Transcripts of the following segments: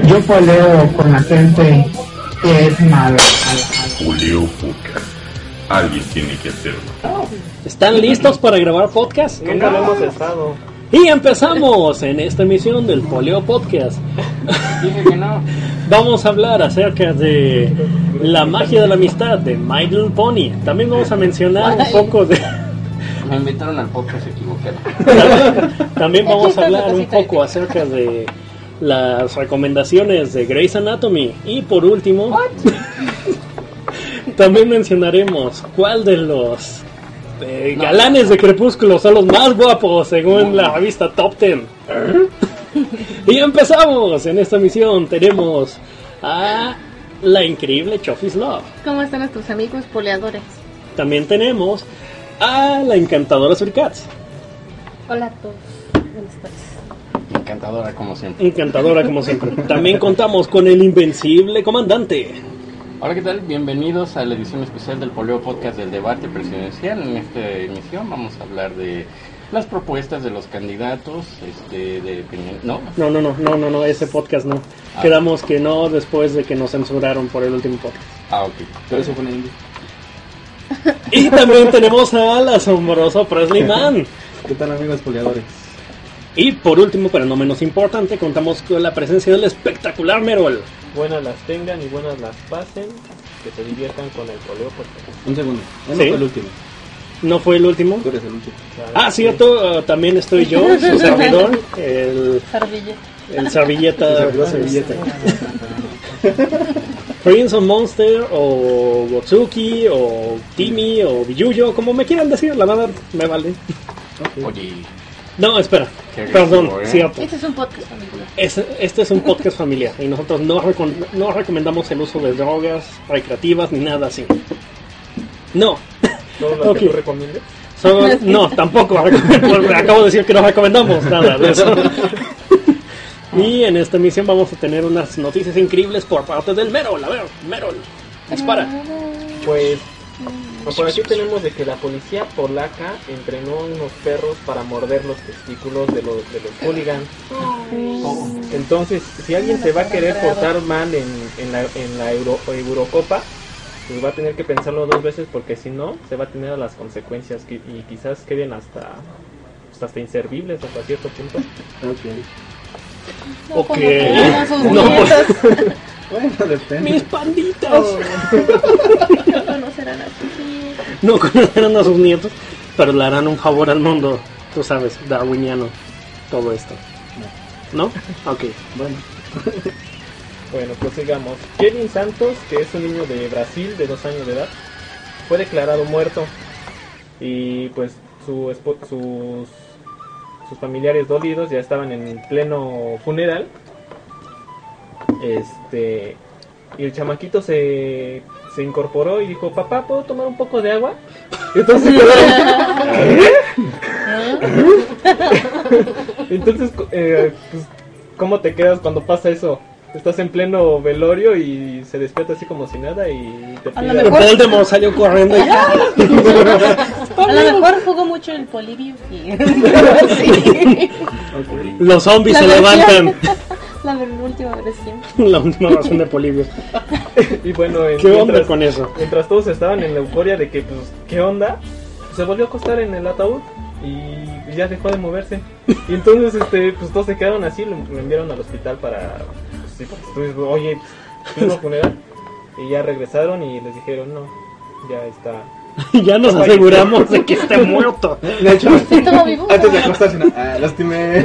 Yo poleo con la gente que es mala. Julio Podcast. Alguien tiene que hacerlo. ¿Están listos para grabar podcast? Nunca lo hemos estado. Y empezamos en esta emisión del Poleo Podcast. Dije que no. Vamos a hablar acerca de la magia de la amistad de My Little Pony. También vamos a mencionar un poco de... Me invitaron al podcast equivocado. También vamos a hablar un poco acerca de las recomendaciones de Grey's Anatomy. Y por último, también mencionaremos cuál de los eh, galanes de Crepúsculo son los más guapos según la revista Top Ten. y empezamos. En esta misión tenemos a la increíble Chofis Love. ¿Cómo están nuestros amigos poleadores? También tenemos a la encantadora Surcats. Hola a todos. Encantadora como siempre. Encantadora como siempre. También contamos con el invencible comandante. Hola, ¿qué tal? Bienvenidos a la edición especial del Poleo Podcast del debate presidencial. En esta emisión vamos a hablar de las propuestas de los candidatos, este, de ¿no? No, no, no, no, no, no, ese podcast no. Ah. Quedamos que no después de que nos censuraron por el último podcast. Ah, ok. Pero eso fue en Y también tenemos al asombroso Presley Mann. ¿Qué tal amigos poleadores? Y por último, pero no menos importante, contamos con la presencia del espectacular Merol. buenas las tengan y buenas las pasen, que se diviertan con el poleo porque Un segundo. Él Sí. no fue el último. ¿No fue el último? Tú eres el último. Ah, cierto, uh, también estoy yo, su servidor, el, Serville. el servilleta. servidor servilleta. Prince of Monster o Gotsuki o Timmy o Biyuyo, como me quieran decir, la verdad me vale. Oye, No, espera, Qué perdón, rico, ¿eh? cierto. Este es un podcast familiar. Es- este es un podcast familiar y nosotros no, recom- no recomendamos el uso de drogas recreativas ni nada así. No, todo lo Ok. que tú recomiendes. solo- no, tampoco. Acabo de decir que no recomendamos nada de eso. Y en esta emisión vamos a tener unas noticias increíbles por parte del Merol. A ver, Merol, dispara. Pues por aquí tenemos de que la policía polaca entrenó unos perros para morder los testículos de los, de los hooligans. Entonces, si alguien se va a querer portar mal en, en la, en la Euro- Eurocopa, pues va a tener que pensarlo dos veces porque si no, se va a tener las consecuencias que- y quizás queden hasta, pues, hasta inservibles hasta cierto punto. Ok. Como que eran sus No. Bueno, depende. Mis panditas. No conocerán a sus nietos. No conocerán a sus nietos, pero le harán un favor al mundo. Tú sabes, darwiniano, todo esto. ¿No? Ok. Bueno, Bueno, pues sigamos. Kevin Santos, que es un niño de Brasil de dos años de edad, fue declarado muerto. Y pues su espo- sus, sus familiares dolidos ya estaban en pleno funeral. Este. Y el chamaquito se, se incorporó y dijo, papá, ¿puedo tomar un poco de agua? Y entonces Entonces, eh, pues, ¿cómo te quedas cuando pasa eso? Estás en pleno velorio y se despierta así como si nada y te A lo pide... mejor- Voldemort salió corriendo y A lo mejor jugó mucho el Polibio. y- Sí. los zombies La se versión- levantan. La última versión. La última razón de Polibio. Y bueno, en- ¿Qué onda mientras, con eso? mientras todos estaban en la euforia de que, pues, ¿qué onda? Se volvió a acostar en el ataúd y ya dejó de moverse. Y entonces, este, pues todos se quedaron así, lo, lo enviaron al hospital para... Pues, sí, estuve- oye, ¿tuvimos funeral? Y ya regresaron y les dijeron, no, ya está... ya nos aseguramos de que esté muerto. de hecho, ¿Sí estuvo vivo? antes de acostarse, no, ah, lastimé.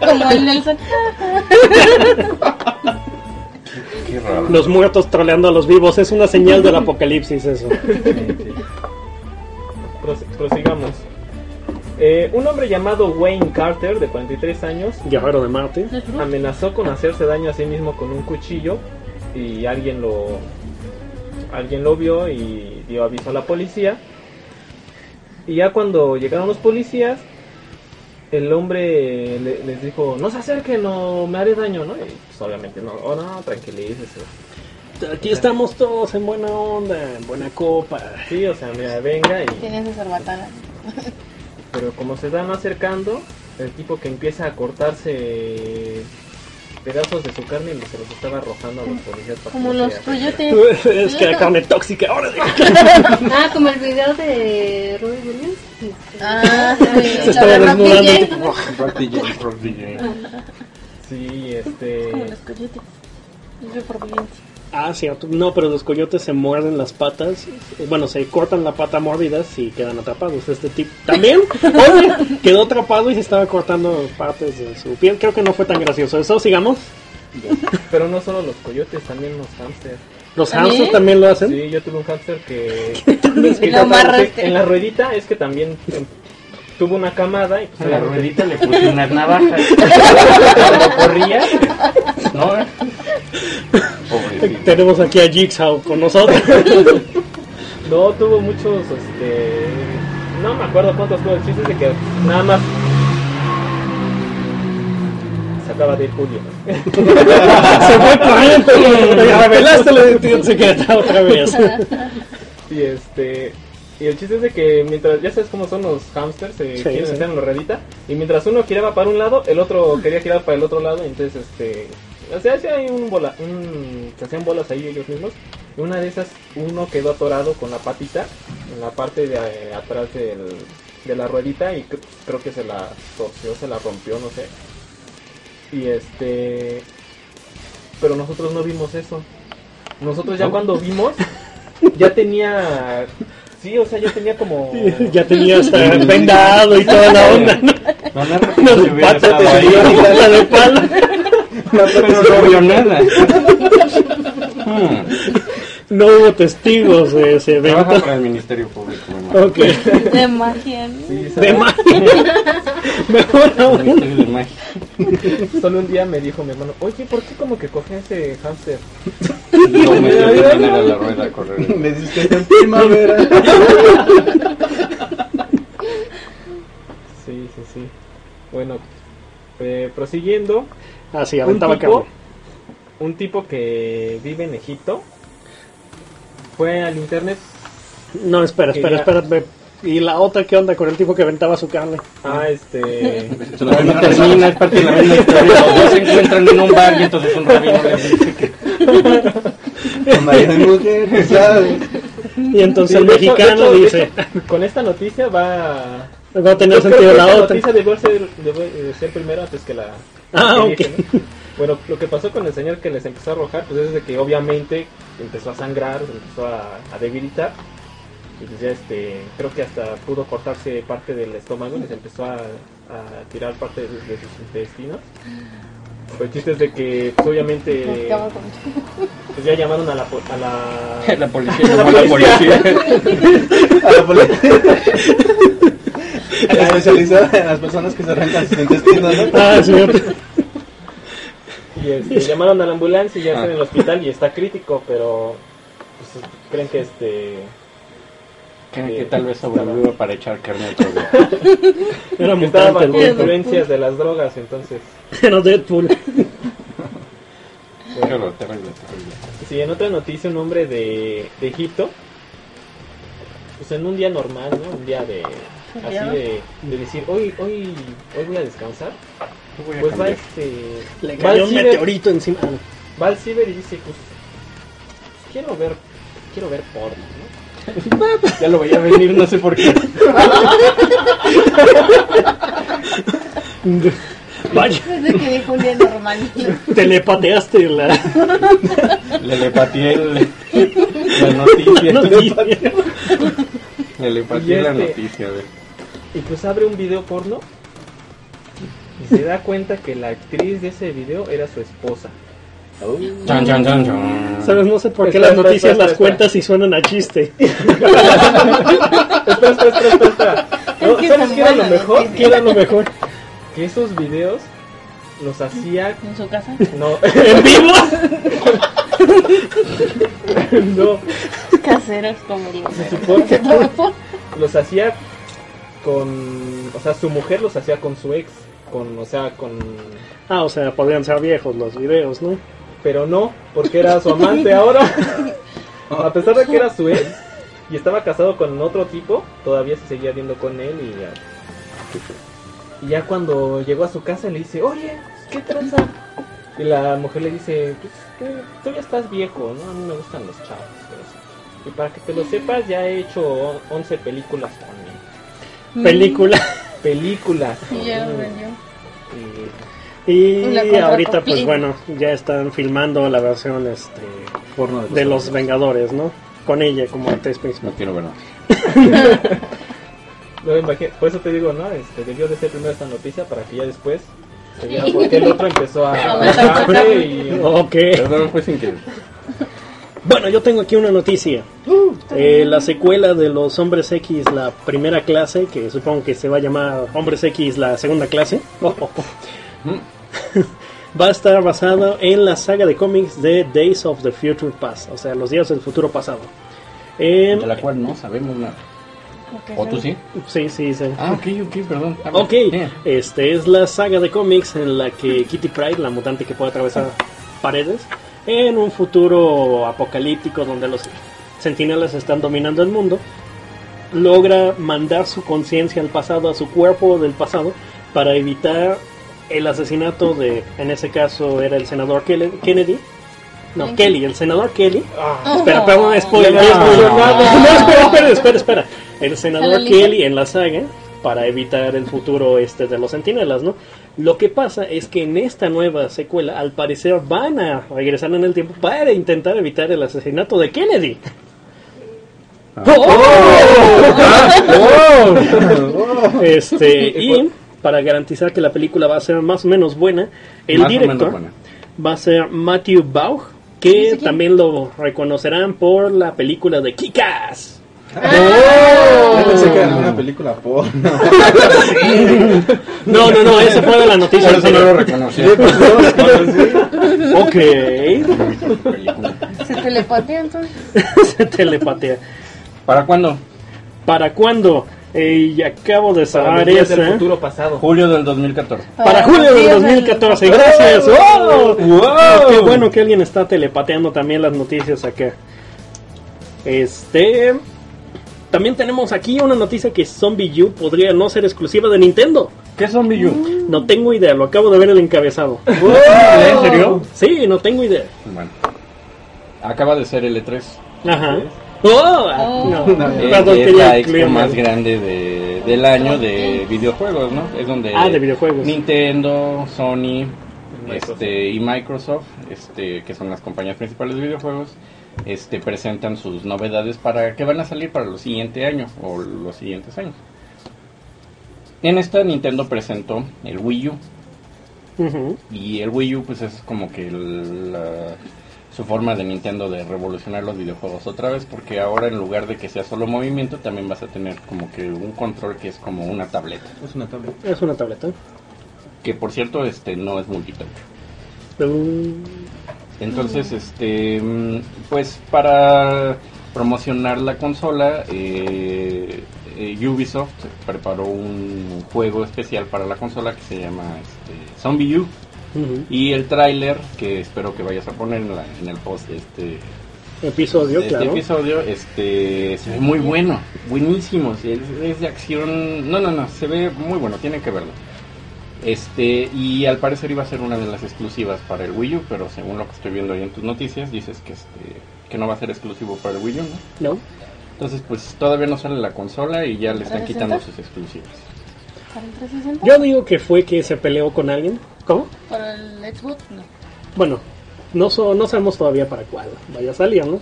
Como el Nelson. qué raro. Los muertos troleando a los vivos es una señal del apocalipsis eso. Prose- prosigamos. Eh, un hombre llamado Wayne Carter, de 43 años, Guerrero de Marte. amenazó con hacerse daño a sí mismo con un cuchillo y alguien lo alguien lo vio y dio aviso a la policía y ya cuando llegaron los policías el hombre le- les dijo no se acerquen no me haré daño no y pues obviamente no oh no tranquilícese Aquí estamos todos en buena onda, en buena copa. sí o sea mira venga y esa cerbatana. pero como se van acercando el tipo que empieza a cortarse pedazos de su carne y se los estaba arrojando a los policías para Como que los coyotes. es que la carne tóxica, ahora Ah, como el video de Robbie Williams. Ah, se sí, estaba desnudando. Rock. Sí, este. Como los coyotes. Es supervivencia. Ah, cierto. No, pero los coyotes se muerden las patas. Bueno, se cortan la pata mordidas y quedan atrapados. Este tipo también oye, quedó atrapado y se estaba cortando partes de su piel. Creo que no fue tan gracioso. Eso, sigamos. Pero no solo los coyotes, también los hamsters. Los ¿También? hamsters también lo hacen. Sí, yo tuve un hamster que. En la ruedita es que también em, tuvo una camada y pues A la ruedita le puse unas navajas. cuando corría. ¿No? Pobrecito. Tenemos aquí a Jigsaw con nosotros. No, tuvo muchos. este No me acuerdo cuántos tuvo. El chiste de que nada más. Sacaba de Julio. se fue corriendo. Revelaste la identidad secreta otra vez. Y este. Y el chiste es de que mientras, ya sabes cómo son los hamsters, se Sí, quieren sí. meter en la ruedita. Y mientras uno giraba para un lado, el otro quería girar para el otro lado. Y entonces, este. O sea, hacía un bola, un, se hacían bolas ahí ellos mismos. Y una de esas, uno quedó atorado con la patita en la parte de eh, atrás del, de la ruedita. Y cr- creo que se la torció, se la rompió, no sé. Y este. Pero nosotros no vimos eso. Nosotros ya cuando vimos, ya tenía. Sí, o sea, ya tenía como. ya tenía hasta vendado y toda la onda. ¿no? No, no, no, de pero no vio nada. No hubo testigos de ese Trabaja evento. para el Ministerio Público, mi hermano. Ok. De magia. ¿no? Sí, De magia. Mejor aún. De Magia. Solo un día me dijo mi hermano, oye, ¿por qué como que coge ese hámster? Metió también a la rueda a correr. Me dices que en primavera. Sí, sí, sí. Bueno, eh, prosiguiendo, Ah, sí, un aventaba tipo, carne. un tipo que vive en Egipto fue al internet. No, espera, espera, espera. ve. ¿Y la otra qué onda con el tipo que aventaba su carne? Ah, este. No termina, es parte de la misma historia. Los dos se encuentran en un bar y entonces un rabino les dice que Marido y mujer, ¿sabes? Y entonces Sí, el mexicano hecho- dice, hecho, con esta noticia va. va a tener Yo creo sentido que la otra. noticia debió ser, debió ser primero antes que la. Ah, que ok. dije, ¿no? Bueno, lo que pasó con el señor que les empezó a arrojar, pues es de que obviamente empezó a sangrar, se empezó a, a debilitar. Y pues ya este, creo que hasta pudo cortarse parte del estómago y se empezó a, a tirar parte de, de sus intestinos. Pero el chiste es de que pues, obviamente pues, ya llamaron a la, po- a la la policía llamó a la policía. A la policía. Especializada en las personas que se arrancan sus intestinos, ¿no? Ah, sí, Y este, llamaron a la ambulancia y ya está Ah. en el hospital y está crítico, pero pues, creen que este Creen que tal vez sobreviva para echar carne otro día. era estaba bajo influencias de las drogas, entonces Era Deadpool. Horror, terrible, terrible. sí, en otra noticia un hombre de, de Egipto, pues en un día normal, ¿no? Un día de así de, de decir hoy hoy hoy voy a descansar, voy a pues va este Le cayó un ciber- meteorito encima. va al ciber y dice pues quiero ver quiero ver porno, ¿no? Ya lo veía venir, no sé por qué. Vaya, Desde que dijo un día normal. telepateaste la Le le pateé el- la noticia. noticia. Le le Y pateé la este- noticia, a ver. Y pues abre un video porno y se da cuenta que la actriz de ese video era su esposa. Chan, chan, chan, chan. Sabes, no sé por qué Espera, las noticias espera, las espera. cuentas y suenan a chiste. Espera, espera, espera, espera. No, que ¿Sabes qué era lo mejor? ¿Qué era lo mejor? Que esos videos los hacía... ¿En su casa? No, ¿En vivo? no, Caseros como los se supone que los hacía con... O sea, su mujer los hacía con su ex. Con, o sea, con... Ah, o sea, podrían ser viejos los videos, ¿no? Pero no, porque era su amante ahora. A pesar de que era su ex y estaba casado con otro tipo, todavía se seguía viendo con él y ya. Y ya cuando llegó a su casa le dice, oye, ¿qué tranza? Y la mujer le dice, pues que tú ya estás viejo, ¿no? A mí me gustan los chavos. pero sí". Y para que te lo sepas, ya he hecho 11 películas también. Película. Ya lo Mm. vendió. Y- Y ahorita, pues bueno, ya están filmando la versión este, Porno de los Vengadores, ¿no? Con ella como actriz No principal. quiero ver nada. No me imagino- por eso te digo, ¿no? Este, debió de ser primero esta noticia para que ya después se viera porque el otro empezó a A bajarse y Ok. Perdón, fue sin querer. Bueno, yo tengo aquí una noticia. Eh, la secuela de los Hombres X, la primera clase, que supongo que se va a llamar Hombres X, la segunda clase, va a estar basado en la saga de cómics de Days of the Future Past, o sea, los días del futuro pasado. Em, De la cual no sabemos nada. ¿O tú sí? sí, sí, sí. Ah, ok, ok, perdón. Ok, este es la saga de cómics en la que Kitty Pryde, la mutante que puede atravesar paredes, en un futuro apocalíptico donde los sentinelas están dominando el mundo, logra mandar su conciencia al pasado, a su cuerpo del pasado, para evitar el asesinato de, en ese caso era el senador Kennedy. No, Kelly, el senador Kelly. Espera, perdón, spoiler. No, nada. espera, espera, espera, espera. El senador. Kelly en la saga para evitar el futuro este de los sentinelas, ¿no? Lo que pasa es que en esta nueva secuela, al parecer, van a regresar en el tiempo para intentar evitar el asesinato de Kennedy. Este, y para garantizar que la película va a ser más o menos buena, el Más director buena. va a ser Matthew Baugh, que también lo reconocerán por la película de Kikas. Yo pensé que era una película porno. No, no, no, ese fue de la noticia. Por eso no lo reconocí. Ok. ¿Se telepatea entonces? Se telepatea. ¿Para cuándo? ¿Para cuándo? Eh, y acabo de saber del esa. futuro pasado. Julio del 2014. Para julio del días 2014. del- Gracias. ¡Wow! ¡Wow! Qué bueno que alguien está telepateando también las noticias acá. Este. También tenemos aquí una noticia que Zombie U podría no ser exclusiva de Nintendo. ¿Qué es Zombie U? No tengo idea, lo acabo de ver el encabezado. ¿En serio? Sí, no tengo idea. Bueno. Acaba de ser el E3. Ajá. ¡Oh! ah, no. Es, Perdón, es la expo más grande de, del año de videojuegos, ¿no? Es donde Ah, de videojuegos. Nintendo, Sony Microsoft. este, y Microsoft, este, que son las compañías principales de videojuegos, este, presentan sus novedades para que van a salir para el siguiente año o los siguientes años. En esta Nintendo presentó el Wii U y el Wii U pues es como que el- la- su forma de Nintendo de revolucionar los videojuegos otra vez porque ahora en lugar de que sea solo movimiento también vas a tener como que un control que es como una tableta Es una tablet. Es una tableta. que por cierto este no es multitouch Uh, entonces este mm, pues para promocionar la consola eh, eh, Ubisoft preparó un juego especial para la consola que se llama este, Zombie U. Y el tráiler, que espero que vayas a poner en, la- en el post de este, Episodio, este claro. episodio, este, se ve muy bueno, buenísimo, es, es de acción, no, no, no, se ve muy bueno, tienen que verlo. Este, y al parecer iba a ser una de las exclusivas para el Wii U, pero según lo que estoy viendo ahí en tus noticias, dices que este, que no va a ser exclusivo para el Wii U, ¿no? No. Entonces, pues todavía no sale la consola y ya le están ¿Para quitando sus exclusivas. ¿Para el 360? Yo digo que fue que se peleó con alguien. ¿Cómo? ¿Para el Xbox? No. Bueno, no, so- no sabemos todavía para cuál vaya a salir, ¿no?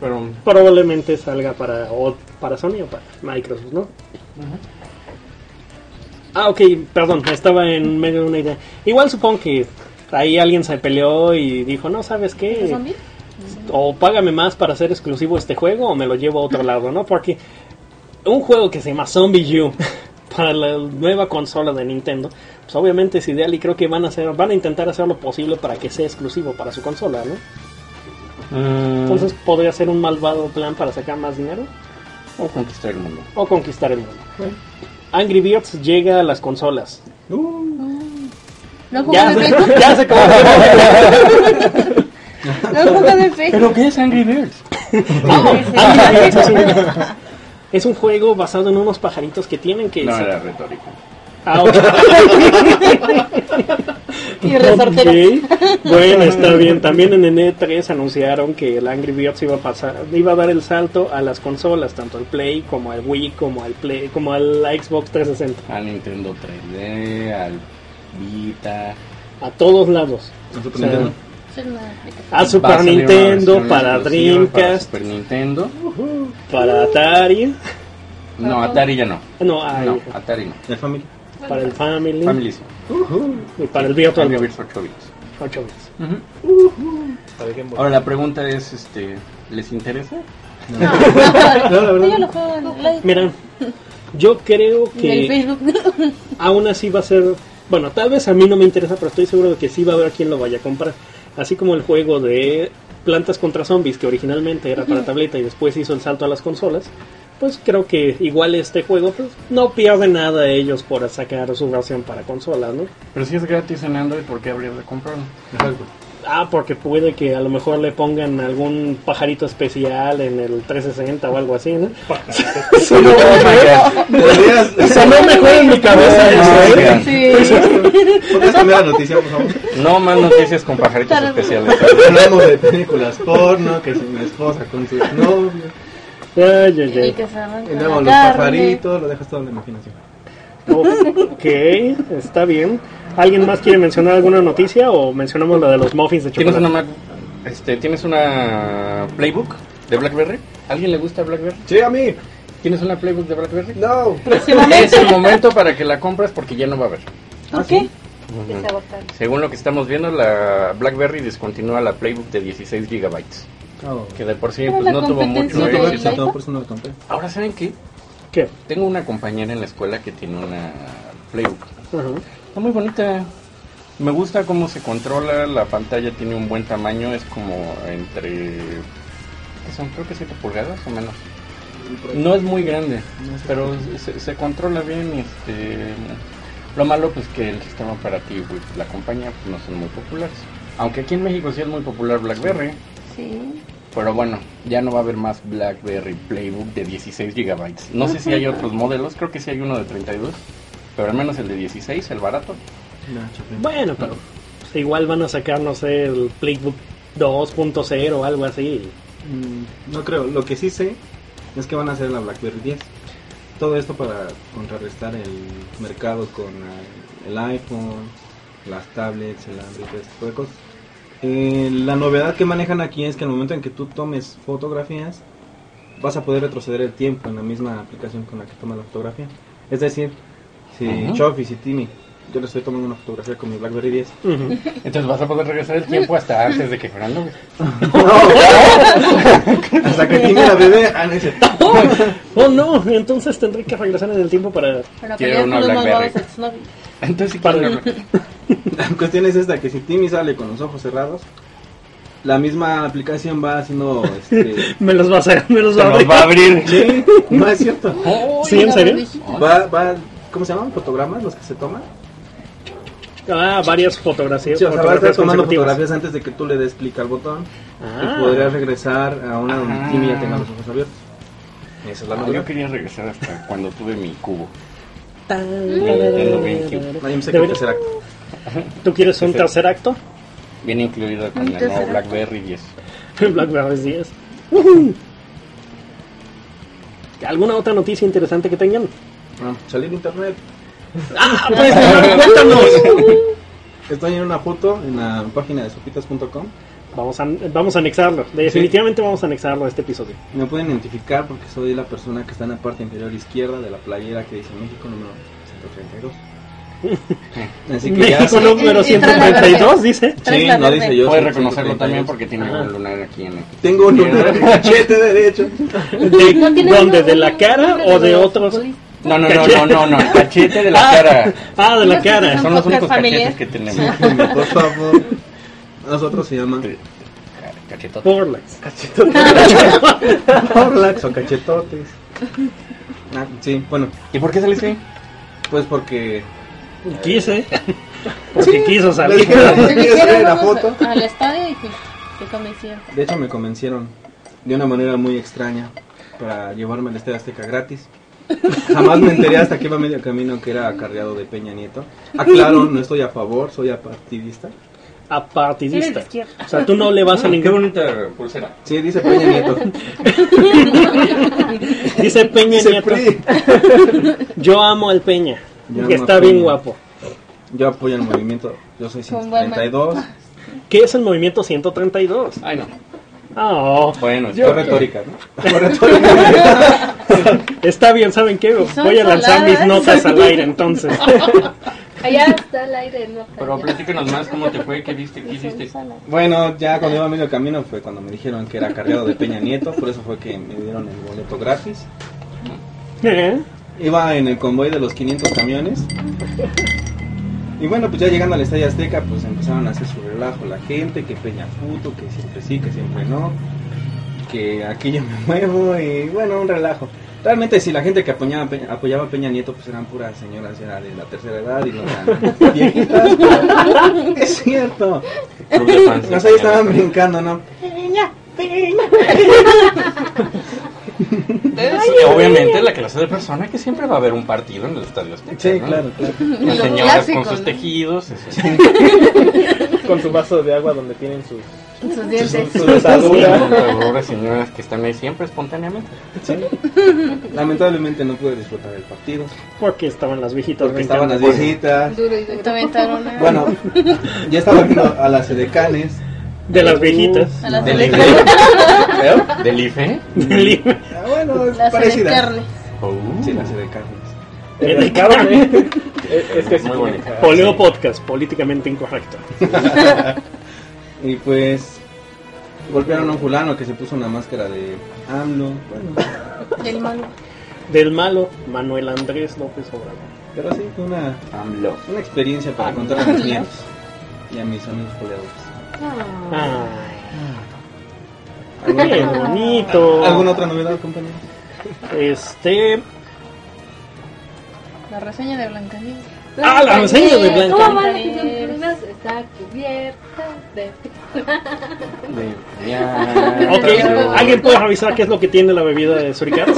Pero Probablemente salga para, o para Sony o para Microsoft, ¿no? Ah, ok, perdón, estaba en medio de una idea. Igual supongo que ahí alguien se peleó y dijo, no, ¿sabes ¿Es qué? zombie? O págame más para hacer exclusivo este juego o me lo llevo a otro lado, ¿no? Porque un juego que se llama Zombie U para la nueva consola de Nintendo, pues obviamente es ideal y creo que van a hacer, van a intentar hacer lo posible para que sea exclusivo para su consola, ¿no? Mm, Entonces podría ser un malvado plan para sacar más dinero o conquistar el mundo. o conquistar el mundo. Angry Birds llega a las consolas. No juego Ya de ya se acabó. No juego de Facebook. ¿Pero qué es Angry Birds? Angry Birds es un, es un juego basado en unos pajaritos que tienen que... No era retórico. Ah, ok. Y resortero. Bueno, está bien. También en el E3 anunciaron que el Angry Birds iba a pasar, iba a dar el salto a las consolas, tanto al Play como al Wii, como al Play, como al Xbox 360, Al Nintendo 3D, al Vita. a todos lados. O sea, a Super Nintendo, para exclusiva Para Dreamcast, Super Nintendo. para Atari, No, Atari ya no. no, No, Atari no. El Family. para el Family, Family sí. y para el Birds 8 bits. 8 bits. Ahora la pregunta es, este, ¿les interesa? No, yo lo juego en Live. Mira, yo creo que aún así va a ser, bueno, tal vez a mí no me interesa, pero estoy seguro de que sí va a haber quien lo vaya a comprar. Así como el juego de Plantas contra Zombies, que originalmente era para tableta y después hizo el salto a las consolas, pues creo que igual este juego pues, no pierde nada ellos por sacar su versión para consolas, ¿no? Pero si es gratis en Android, ¿por qué habría de comprarlo? Exacto. Ah, porque puede que a lo mejor le pongan algún pajarito especial en el 360 o algo así, ¿no? Eso no, no mejor en mi cabeza ¿eh? Sí. ¿Puedes cambiar la noticia, por favor? No más noticias con pajaritos especiales. Hablamos de películas porno, que si mi esposa con su novio. Ay, ay, ay. que se Y luego los carne. pajaritos, lo dejas todo en la imaginación. Ok, está bien. ¿Alguien más quiere mencionar alguna noticia o mencionamos la de los muffins de ¿Tienes chocolate? una, Mac- este, ¿Tienes una Playbook de BlackBerry? ¿Alguien le gusta BlackBerry? Sí, a mí. ¿Tienes una Playbook de BlackBerry? No. Es el momento para que la compres porque ya no va a haber. ¿Por qué? Que se agotaron. Según lo que estamos viendo, la BlackBerry discontinúa la Playbook de 16 gigabytes. No. Que de por sí pues, no tuvo mucho competencia del éxito. por eso no lo compré. Ahora, ¿saben qué? ¿Qué? Tengo una compañera en la escuela que tiene una Playbook. Está muy bonita. Me gusta cómo se controla, la pantalla tiene un buen tamaño, es como entre... ¿qué son? Creo que 7 pulgadas o menos. No es muy grande, pero se, se controla bien. y, Este, lo malo pues que el sistema operativo y la compañía pues, no son muy populares. Aunque aquí en México sí es muy popular BlackBerry. Sí. Pero bueno, ya no va a haber más BlackBerry Playbook de 16 GB. No sé si hay otros modelos, creo que sí hay uno de 32. Pero al menos el de 16, el barato. Bueno, pero pues, igual van a sacar, no sé, el Playbook 2.0 o algo así. Mm, no creo. Lo que sí sé es que van a hacer la BlackBerry 10. Todo esto para contrarrestar el mercado con el iPhone, las tablets, el Android, ese tipo de cosas. Eh, la novedad que manejan aquí es que al momento en que tú tomes fotografías, vas a poder retroceder el tiempo en la misma aplicación con la que tomas la fotografía. Es decir, si Ujú. Chofi, si Timmy, yo le estoy tomando una fotografía con mi BlackBerry 10, Ujú. Entonces vas a poder regresar el tiempo hasta antes de que fueran novios. hasta que Timmy la bebé, ah, no, Oh no, entonces tendré que regresar en el tiempo para... Para Quiero una BlackBerry. Entonces sí Para- La cuestión es esta, que si Timmy sale con los ojos cerrados, la misma aplicación va haciendo... Este, Me los va a me los va a abrir. va a abrir. sí, no es cierto. ¿Sí, en serio? Va, va, ¿Cómo se llaman? ¿Fotogramas los que se toman? Ah, varias fotografías. Sí, o sea, va a estar fotografías tomando fotografías antes de que tú le des clic al botón Ah. y podrías regresar a una donde Ajá. Timmy ya tenga los ojos abiertos. Esa es la novedad. yo quería regresar hasta cuando tuve mi cubo. Tan- Nintendo GameCube. Nadie me sé qué Debería- tercer acto. ¿Tú quieres un tercer acto? Viene incluido con el nuevo BlackBerry 10. Blackberry 10. Ujú. ¿Alguna otra noticia interesante que tengan? Ah, salir internet. Ah, pues, cuéntanos. Estoy en una foto en la página de sopitas.com. Vamos a, vamos a anexarlo. Definitivamente vamos a anexarlo a este episodio. Me pueden identificar porque soy la persona que está en la parte inferior izquierda de la playera que dice México número 132. Así que ya México número 132, dice. Sí, no dice yo. Puedes reconocerlo 132. también porque tiene un lunar aquí en el... Tengo un lunar en el cachete derecho. ¿De ¿No tiene dónde? uno- ¿De la cara o de otros? No, no, no, no, no, no, el cachete de la Ah, cara. Ah, de la cara. Son los únicos cachetes que tenemos. Por favor. Nosotros se llama Cachetote. Porlax. Porlax o cachetotes. Ah, sí, bueno, ¿Y por qué saliste ahí? pues porque Quise. Porque quiso salir. la foto. Al estadio y pues, te convencieron. De hecho me convencieron de una manera muy extraña para llevarme al Estadio Azteca gratis. Jamás me enteré hasta que iba medio camino que era acarreado de Peña Nieto. Aclaro, no estoy a favor, soy apartidista. A Eres de partidista. izquierda. O sea, tú no le vas a Qué ningún. bonita pulsera. Sí, dice Peña Nieto. Dice Peña Dice Nieto. PRI. Yo amo al Peña. Yo que está bien guapo. Yo apoyo el movimiento, yo soy Con buen 132. ¿Qué es el movimiento 132? Ay, no. Oh, Bueno, Fue retórica, ¿no? Retórica. está bien, ¿saben qué? Voy a lanzar mis notas al aire entonces. Allá está el aire, no. Pero platícanos más cómo te fue, qué viste, qué hiciste. Bueno, ya cuando iba a medio camino fue cuando me dijeron que era acarreado de Peña Nieto, por eso fue que me dieron el boleto gratis. ¿Eh? Iba en el convoy de los 500 camiones. Y bueno, pues ya llegando al Estadio Azteca, pues empezaron a hacer su relajo la gente, que Peña Puto, que siempre sí, que siempre no, que aquí yo me muevo y bueno, un relajo. Realmente si la gente que apoyaba, a Peña- apoyaba a Peña Nieto pues eran puras señoras ya de la tercera edad y no eran viejitas. pero es cierto. Club de fans de No sé, ahí estaban Peña Obviamente la clase de persona que siempre va a haber un partido en el estadio Azteca. Sí, ¿no? claro, claro. Las señoras clásico, con sus ¿no? tejidos. eso. Con su vaso de agua donde tienen sus, Sus dientes. su Sí, dentadura. pobres señoras que están ahí siempre espontáneamente. Sí. Lamentablemente no pude disfrutar del partido. Porque estaban las viejitas Porque estaban las brincando. viejitas. Duro y Te duro. aventaron a- Bueno, ya estaba viendo a las edecanes. De las viejitas. a las Del de IFE. carne. ¿Del IFE? Ah, bueno, es Las de parecida. carne. Oh. Sí, las edecanes. De carne. Es, es que sí Muy cara. Poleo Podcast, políticamente incorrecto. Y pues golpearon a un fulano que se puso una máscara de AMLO. Bueno, Del malo. Del malo, Manuel Andrés López Obrador. pero sí, fue una, AMLO. una experiencia para contar a mis nietos y a mis amigos colegas. Ah. Ay, qué bonito. ¿Alguna otra novedad, compañero? Este. La reseña de Blancanieves. Ah, la reseña de Blanca. ¿Cómo van Nieves. las Está cubierta de... De-. Ok, ¿alguien puede revisar qué es lo que tiene la bebida de Suricats?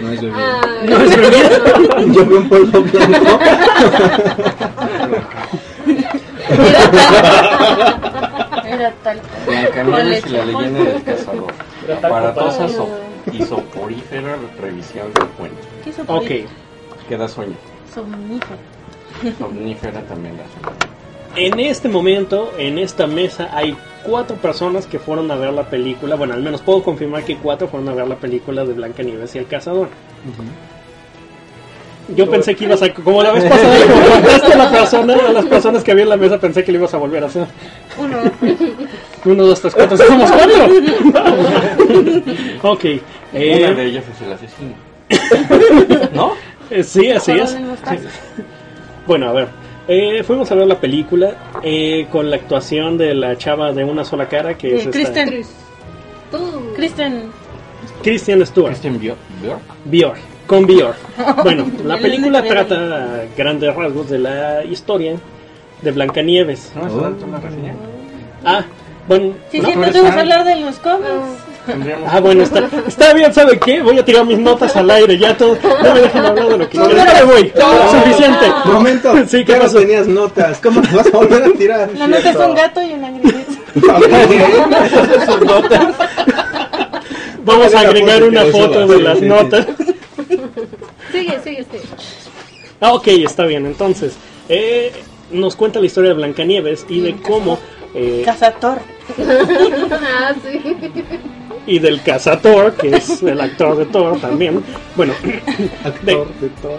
No es bebida. Ah, No es bebida. Yo vi un polvo blanco. Tal. Blancanieves y la leyenda del cazador. Aparatosa so- y soporífera revisión del cuento. ¿Qué hizo Ok, Que da sueño. Somnífero. Somnífera también da sueño. en este momento, en esta mesa, hay cuatro personas que fueron a ver la película. Bueno, al menos puedo confirmar que cuatro fueron a ver la película de Blancanieves y el cazador. Yo pensé que ibas a. Como la vez pasada, como contaste a, la persona, a las personas que había en la mesa, pensé que lo ibas a volver a hacer. Uno. Uno, dos, tres, cuatro, somos cuatro. ok. Una eh, de ellas es el asesino. ¿No? eh, sí, así es. casos. Bueno, a ver. eh, fuimos a ver la película eh, con la actuación de la chava de una sola cara, que es Sí, esta- Kristen. Kristen. Christian Stewart. Christian. Björk. Björk, con Björk. Bueno, la El película trata a grandes rasgos de la historia de Blancanieves. ¿No es tanto la reseña? Ah, bueno, Sí, no, sí, tú no fan. hablar de los cómics. Ah, bueno, está, está bien, ¿sabe qué? Voy a tirar mis notas al aire, ya todo. No me dejen hablar de lo que quiero. Ya me voy, suficiente. Momento, Sí, ¿qué no pasó? tenías notas. ¿Cómo te vas a volver a tirar? La nota es un gato y una notas. Vamos a agregar una foto de las sí, sí. notas. Sigue, sigue, sigue. Ah, ok, está bien. Entonces, eh, nos cuenta la historia de Blancanieves y de cómo. eh, Cazator. ah, sí. y del Cazator, que es el actor de Thor también. Bueno, Actor de todo.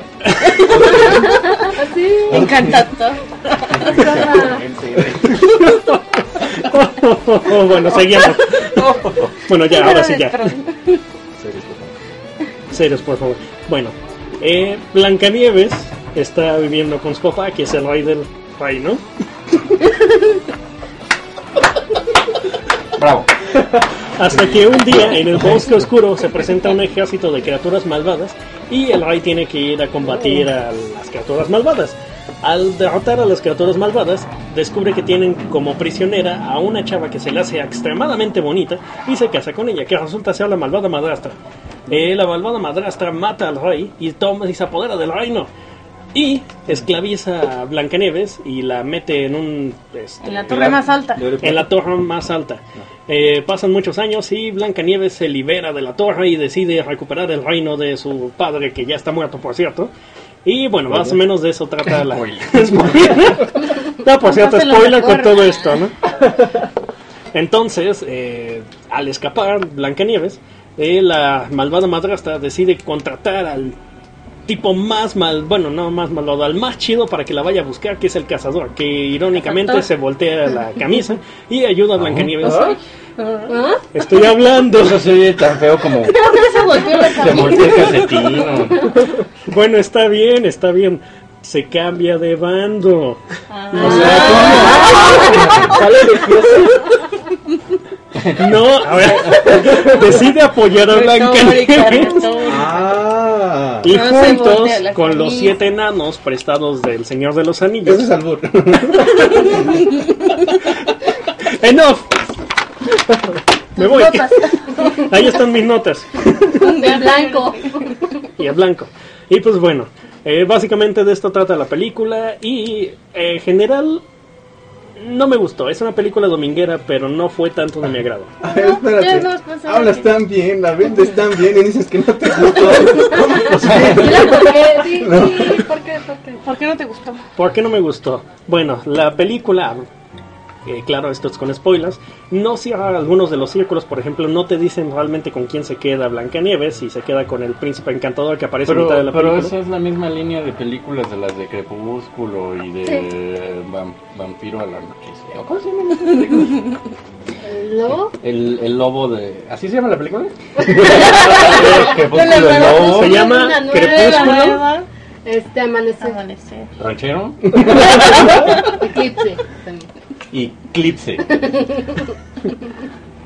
Así. Encantador. bueno, seguimos. Bueno, ya, ahora sí, ya. Serios, por favor. Bueno, Eh, Blancanieves está viviendo con su papá, que es el rey del reino. Bravo. Hasta que un día en el bosque oscuro se presenta un ejército de criaturas malvadas y el rey tiene que ir a combatir a las criaturas malvadas. Al derrotar a las criaturas malvadas, descubre que tienen como prisionera a una chava que se le hace extremadamente bonita y se casa con ella, que resulta ser la malvada madrastra. Eh, la malvada madrastra mata al rey y, toma, y se apodera del reino. Y esclaviza a Blancanieves y la mete en un... este, En la torre más alta. en la torre más alta. Eh, pasan muchos años y Blancanieves se libera de la torre y decide recuperar el reino de su padre, que ya está muerto, por cierto. Y bueno, más o menos de eso trata la... Spoiler. no, por cierto, spoiler con todo esto, ¿no? Entonces, eh, al escapar Blancanieves, eh, la malvada madrastra decide contratar al tipo más mal, bueno, no más malvado, al más chido para que la vaya a buscar, que es el cazador, que irónicamente Cazador. se voltea la camisa y ayuda a Blancanieves. ¿Ah? Estoy hablando. Eso se oye tan feo como Se volteó la se camisa. voltea el calcetín. Bueno, está bien, está bien. Se cambia de bando. Ah. Sale de fiesta. No, a ver, decide apoyar a retórica. Ah. Y juntos con los siete enanos prestados del Señor de los Anillos. Ese es albur. ¡Enough! Me voy. Notas. Ahí están mis notas. De blanco. Y a blanco. Y pues bueno, eh, básicamente de esto trata la película. Y eh, en general no me gustó. Es una película dominguera, pero no fue tanto de mi agrado. A ver, espérate. Hablas tan bien, la vendes tan bien y dices que no te gustó. Sí, sí, ¿por qué? ¿Por qué? ¿Por qué no te gustó? ¿Por qué no me gustó? Bueno, la película, eh, claro, esto es con spoilers, no cierra algunos de los círculos, por ejemplo, no te dicen realmente con quién se queda Blancanieves y se queda con el príncipe encantador que aparece a mitad de Pero, la pero película. esa es la misma línea de películas de las de Crepúsculo y de vam- Vampiro a la noche. ¿Cómo se llama esa película? ¿Lo? El, el lobo de... ¿Así se llama la película? Crepúsculo el nueva- lobo. Se llama Crepúsculo. nueva. Este, amanecer. Amanecer. Ranchero Eclipse. también. Y Eclipse.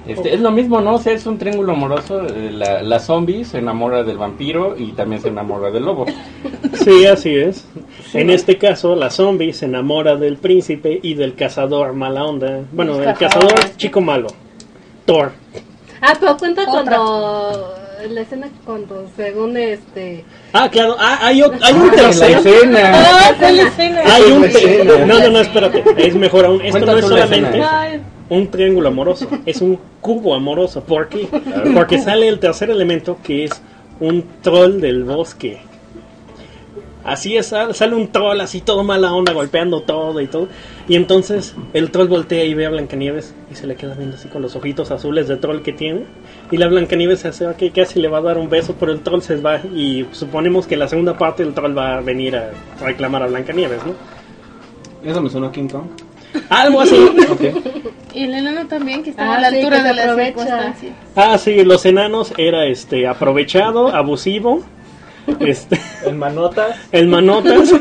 Este, es lo mismo, ¿no? O sea, es un triángulo amoroso. eh, La, la zombie se enamora del vampiro y también se enamora del lobo. Sí, así es. en este caso, la zombie se enamora del príncipe y del cazador mala onda. Bueno, el cazador chico malo. Thor. Ah, pero cuenta Otra. cuando. La escena cuando, según este. Ah, claro, ah, hay, o- hay un La tercer. escena. Ah, escena. Hay un la escena. No, no, no, espérate. Es mejor aún. Esto no es solamente. un triángulo amoroso, es un cubo amoroso. ¿Por qué? Porque sale el tercer elemento que es un troll del bosque. Así es, sal- sale un troll así todo mala onda, golpeando todo y todo. Y entonces el troll voltea y ve a Blancanieves y se le queda viendo así con los ojitos azules de troll que tiene. Y la Blancanieves se hace que casi le va a dar un beso, pero el troll se va y suponemos que la segunda parte el troll va a venir a reclamar a Blancanieves, ¿no? Eso me sonó a King Kong. Algo así. Ok. Y el enano también, que estaba Ah, a la sí, altura de las aprovecha. circunstancias. Ah, sí, los enanos era este aprovechado, abusivo, este El manotas. el manotas,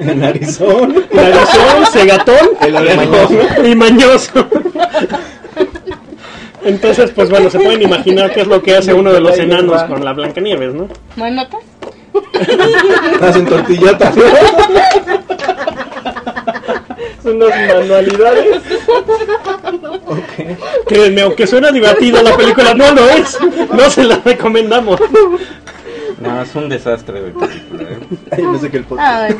El narizón. narizón, segatón El orejón. y mañoso. Entonces, pues bueno, se pueden imaginar qué es lo que hace uno de los enanos con la Blancanieves, ¿no? ¿No hay notas? Hacen tortillotas. Son unas manualidades. Créanme, aunque suena divertido la película, no lo es. No se la recomendamos. No, es un desastre de película. ¿eh? Ay, no sé qué el podcast. Ay,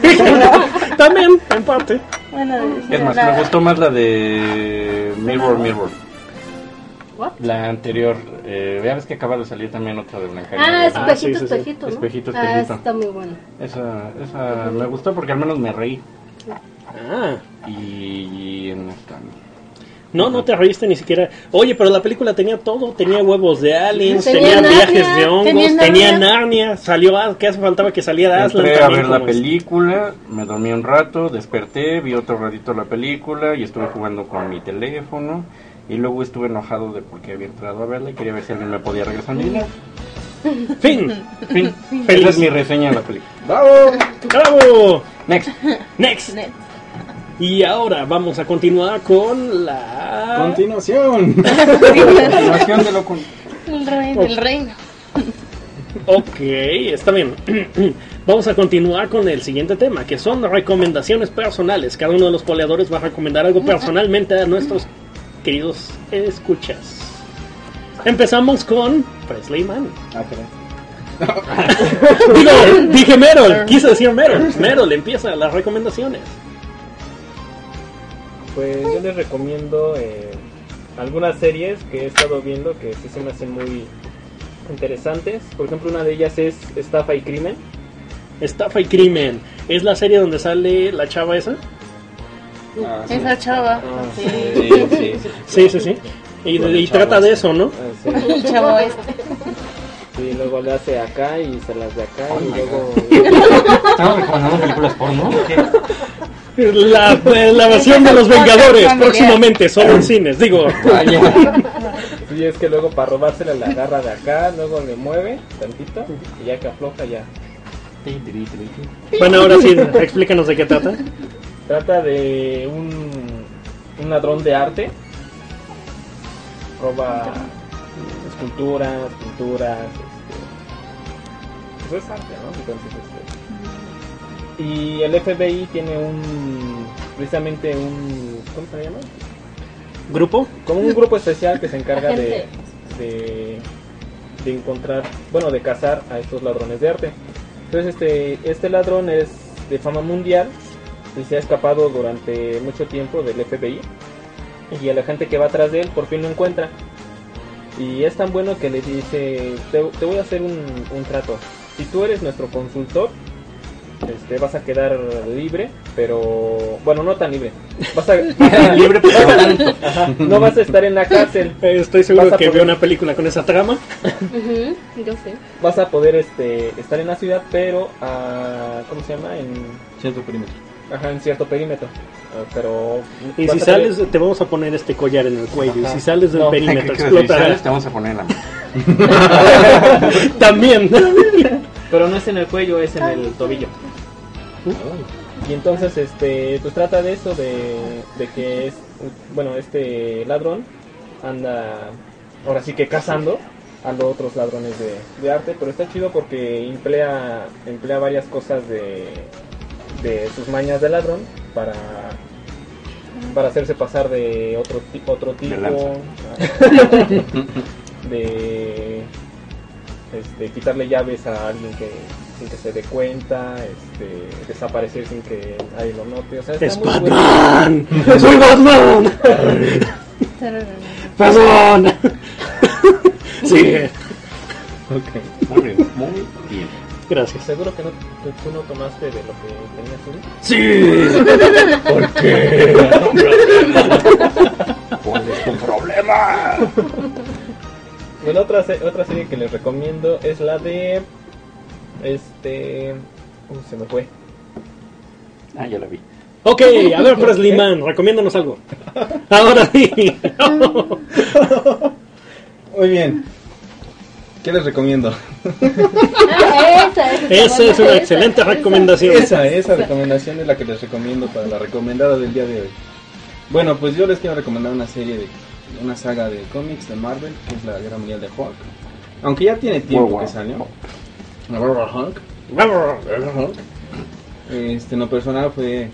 También, en parte. bueno, Es más, la- me gustó más la de Mirror Mirror. La anterior. Eh, ya ves que acaba de salir también otra de Blanca. Ah, ¿no? Ah, sí, espejito, sí, sí. espejito. ¿no? Espejito, Ah, espejito. está muy bueno. Esa, esa me gustó porque al menos me reí. Ah, Y, y en esta. No, no te reíste ni siquiera. Oye, pero la película tenía todo. Tenía huevos de aliens, Tenía tenía, Narnia, viajes de hongos, tenía tenía, Narnia. Salió, ah, ¿qué hace faltaba que saliera Aslan? Entré a ver la película, me dormí un rato, desperté, vi otro ratito la película y estuve jugando con mi teléfono. Y luego estuve enojado de porque había entrado a verla y quería ver si alguien me podía regresar mi dinero. Fin. Fin. Esa es mi reseña de la película. ¡Bravo! ¡Bravo! Next. Next. Net. Y ahora vamos a continuar con la... Continuación. Continuación de lo con... El reino. El reino. Ok, está bien. Vamos a continuar con el siguiente tema, que son recomendaciones personales. Cada uno de los poleadores va a recomendar algo personalmente a nuestros queridos escuchas. Empezamos con Presley Mann. Ah. Digo, dije Merol, quise decir Merol. Merol empieza las recomendaciones. Pues yo les recomiendo eh, algunas series que he estado viendo que sí se me hacen muy interesantes. Por ejemplo, una de ellas es Estafa y Crimen. Estafa y crimen. ¿Es la serie donde sale la chava esa? Ah, sí. Esa chava. Ah, sí. Sí, sí, sí. Sí, sí, sí. Y, trata de este. eso, ¿no? Ah, sí. El chavo este. Y luego le hace acá y se las de acá Oh y luego... ¿Estamos recomendando películas porno? ¿Qué? La, la versión de los Vengadores, próximamente, solo en cines. Digo. Sí, es que luego para robársela la agarra de acá, luego le mueve tantito y ya que afloja ya. bueno, ahora sí, explícanos de qué trata. Trata de un, un ladrón de arte. Roba esculturas, pinturas. Este, pues es arte, ¿no? Entonces, y el FBI tiene un. Precisamente un. ¿Cómo se llama? ¿Grupo? Como un grupo especial que se encarga de, de, de encontrar, bueno, de cazar a estos ladrones de arte. Entonces, este, este ladrón es de fama mundial y se ha escapado durante mucho tiempo del FBI. Y a la gente que va atrás de él por fin lo encuentra. Y es tan bueno que le dice, te, te voy a hacer un, un trato. Si tú eres nuestro consultor, este, vas a quedar libre, pero... Bueno, no tan libre. Vas a, Libre, pero tanto. Ajá, no vas a estar en la cárcel. Eh, Estoy seguro que poder- veo una película con esa trama. Yo sé. Vas a poder este, estar en la ciudad, pero a... ¿Cómo se llama? En, Cierto perímetro. Ajá, en cierto perímetro. Ah, Pero... Y si sales, te vamos a poner este collar en el cuello. Y si sales del No. perímetro. Te vamos a poner la mano. También. Pero no es en el cuello, es en el tobillo. Y entonces, este, pues trata de eso, de, de que es, bueno, este ladrón anda, ahora sí que cazando a los otros ladrones de, de arte, pero está chido porque emplea, emplea varias cosas de, de sus mañas de ladrón para, para hacerse pasar de otro, ti- otro tipo, de este, quitarle llaves a alguien que sin que se dé cuenta, este, desaparecer sin que nadie lo note, o sea, está ¡Es muy bueno. Batman! ¡Soy Batman! ¡Perdón! Sí, Ok. Muy bien. Muy bien. Gracias. Seguro que, no, que tú no tomaste de lo que tenías uno. ¡Sí! ¿Por qué? ¿Cuál es tu problema? Bueno, otra, otra serie que les recomiendo es la de. Este. Uh, se me fue. Ah, ya la vi. Ok, a ver, Presley Man, recomiéndanos algo. Ahora sí. Muy bien. ¿Qué les recomiendo? Ah, esa, esa, Esa es una esa, excelente esa. recomendación. Esa, esa recomendación es la que les recomiendo para la recomendada del día de hoy. Bueno, pues yo les quiero recomendar una serie de una saga de cómics de Marvel, que es la Guerra Mundial de Hulk. Aunque ya tiene tiempo Wow, que salió. Hulk. Este, en lo personal fue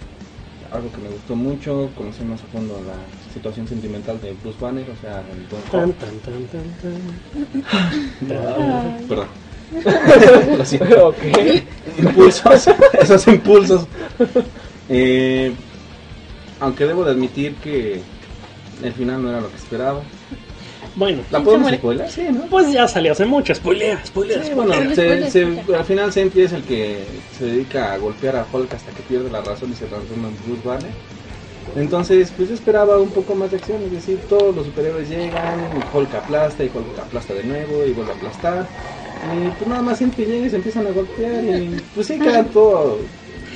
algo que me gustó mucho, conocer más a fondo la situación sentimental de Bruce Banner, o sea, el Don Tan, tan, tan, tan, tan. Perdón. Lo siento. impulsos, esos impulsos. Eh, aunque debo de admitir que el final no era lo que esperaba. Bueno, ¿La podemos spoiler? Sí, ¿no? pues ya salió hace mucho. Spoilea, spoilea, Sí, bueno, spoiler, se- al final Sentry es el que se dedica a golpear a Hulk hasta que pierde la razón y se transforma en Bruce Banner. Entonces, pues yo esperaba un poco más de acción, es decir, todos los superhéroes llegan, Hulk aplasta y Hulk aplasta de nuevo y vuelve a aplastar. Y pues nada más Sentry llega y se empiezan a golpear y pues sí quedan todo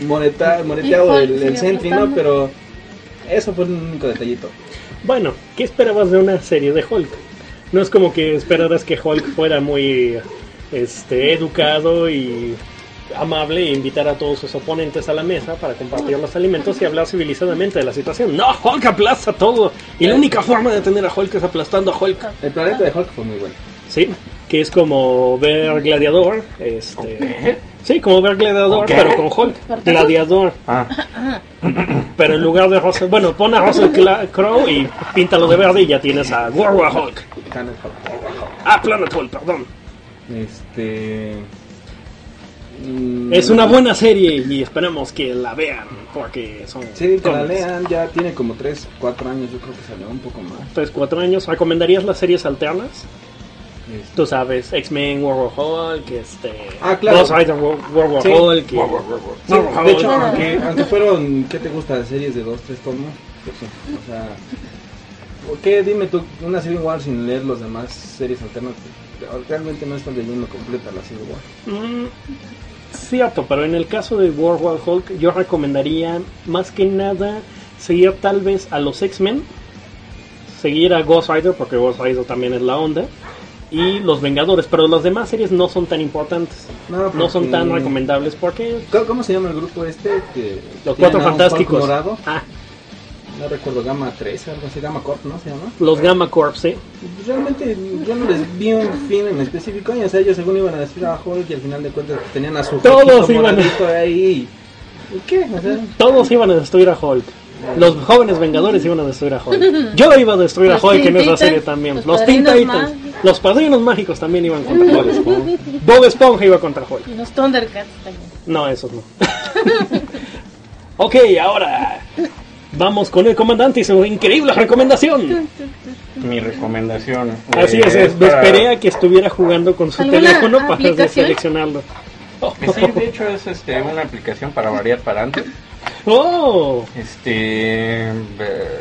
moneta, moneteado Y el, Hulk el Sentry, ¿no? Pero eso fue un único detallito. Bueno, ¿qué esperabas de una serie de Hulk? No es como que esperaras que Hulk fuera muy este educado y amable e invitar a todos sus oponentes a la mesa para compartir los alimentos y hablar civilizadamente de la situación. No, Hulk aplasta todo. Y la única forma de tener a Hulk es aplastando a Hulk. El planeta de Hulk fue muy bueno. Sí, que es como ver Gladiador. Este, sí, como ver Gladiador, pero con Hulk. Gladiador. Ah, Pero en lugar de Russell, bueno, pon a Russell Crowe y píntalo de verde y ya tienes a Warrior Hulk. Planet Hulk. Ah, Planet Hulk, perdón. Este. Mm, Es una buena serie y esperemos que la vean porque son Sí, que la lean. Ya tiene como 3, 4 años. Yo creo que salió un poco más. 3, 4 años. ¿Recomendarías las series alternas? Este, Tú sabes, X-Men, Warrior Hulk, este... Ah, claro. Ghost Rider, War- Sí. Hulk. y- Sí, Warrior de hecho, aunque, aunque fueron, ¿qué te gusta? ¿Series de 2, 3 tomos? Pues sí, o sea, ¿por qué? Dime tú, una Civil War sin leer los demás series alternas, realmente no están leyendo completa la Civil War. Mm, cierto, pero en el caso de Warrior Hulk yo recomendaría más que nada seguir tal vez a los X-Men, seguir a Ghost Rider porque Ghost Rider también es la onda y los Vengadores, pero las demás series no son tan importantes, No, no son tan recomendables porque ¿Cómo, cómo se llama el grupo este? Que los Cuatro Fantásticos, ah, No recuerdo, Gamma 3, algo así, Gamma Corp, ¿no se llama? los Gamma Corps, sí. Realmente yo no les vi un fin en específico, y, o sea, ellos según iban a decir a Hulk y al final de cuentas tenían a su Todos iban a- ahí. ¿Y qué? O sea, Todos iban a destruir a Hulk. Los jóvenes Vengadores iban a destruir a Hulk. Yo iba a destruir a Hulk en esa serie también. los Los Teen Titans. Los padrinos mágicos también iban contra Esponja. Bob Esponja iba contra Hulk. Y los Thundercats también. No, esos no. ok, ahora vamos con el comandante y su increíble recomendación. mi recomendación. Así eh, es, es, me para- esperé a que estuviera jugando con su ¿Alguna teléfono para seleccionarlo. Sí, de hecho es este, una aplicación para variar para antes. Oh, Este, eh,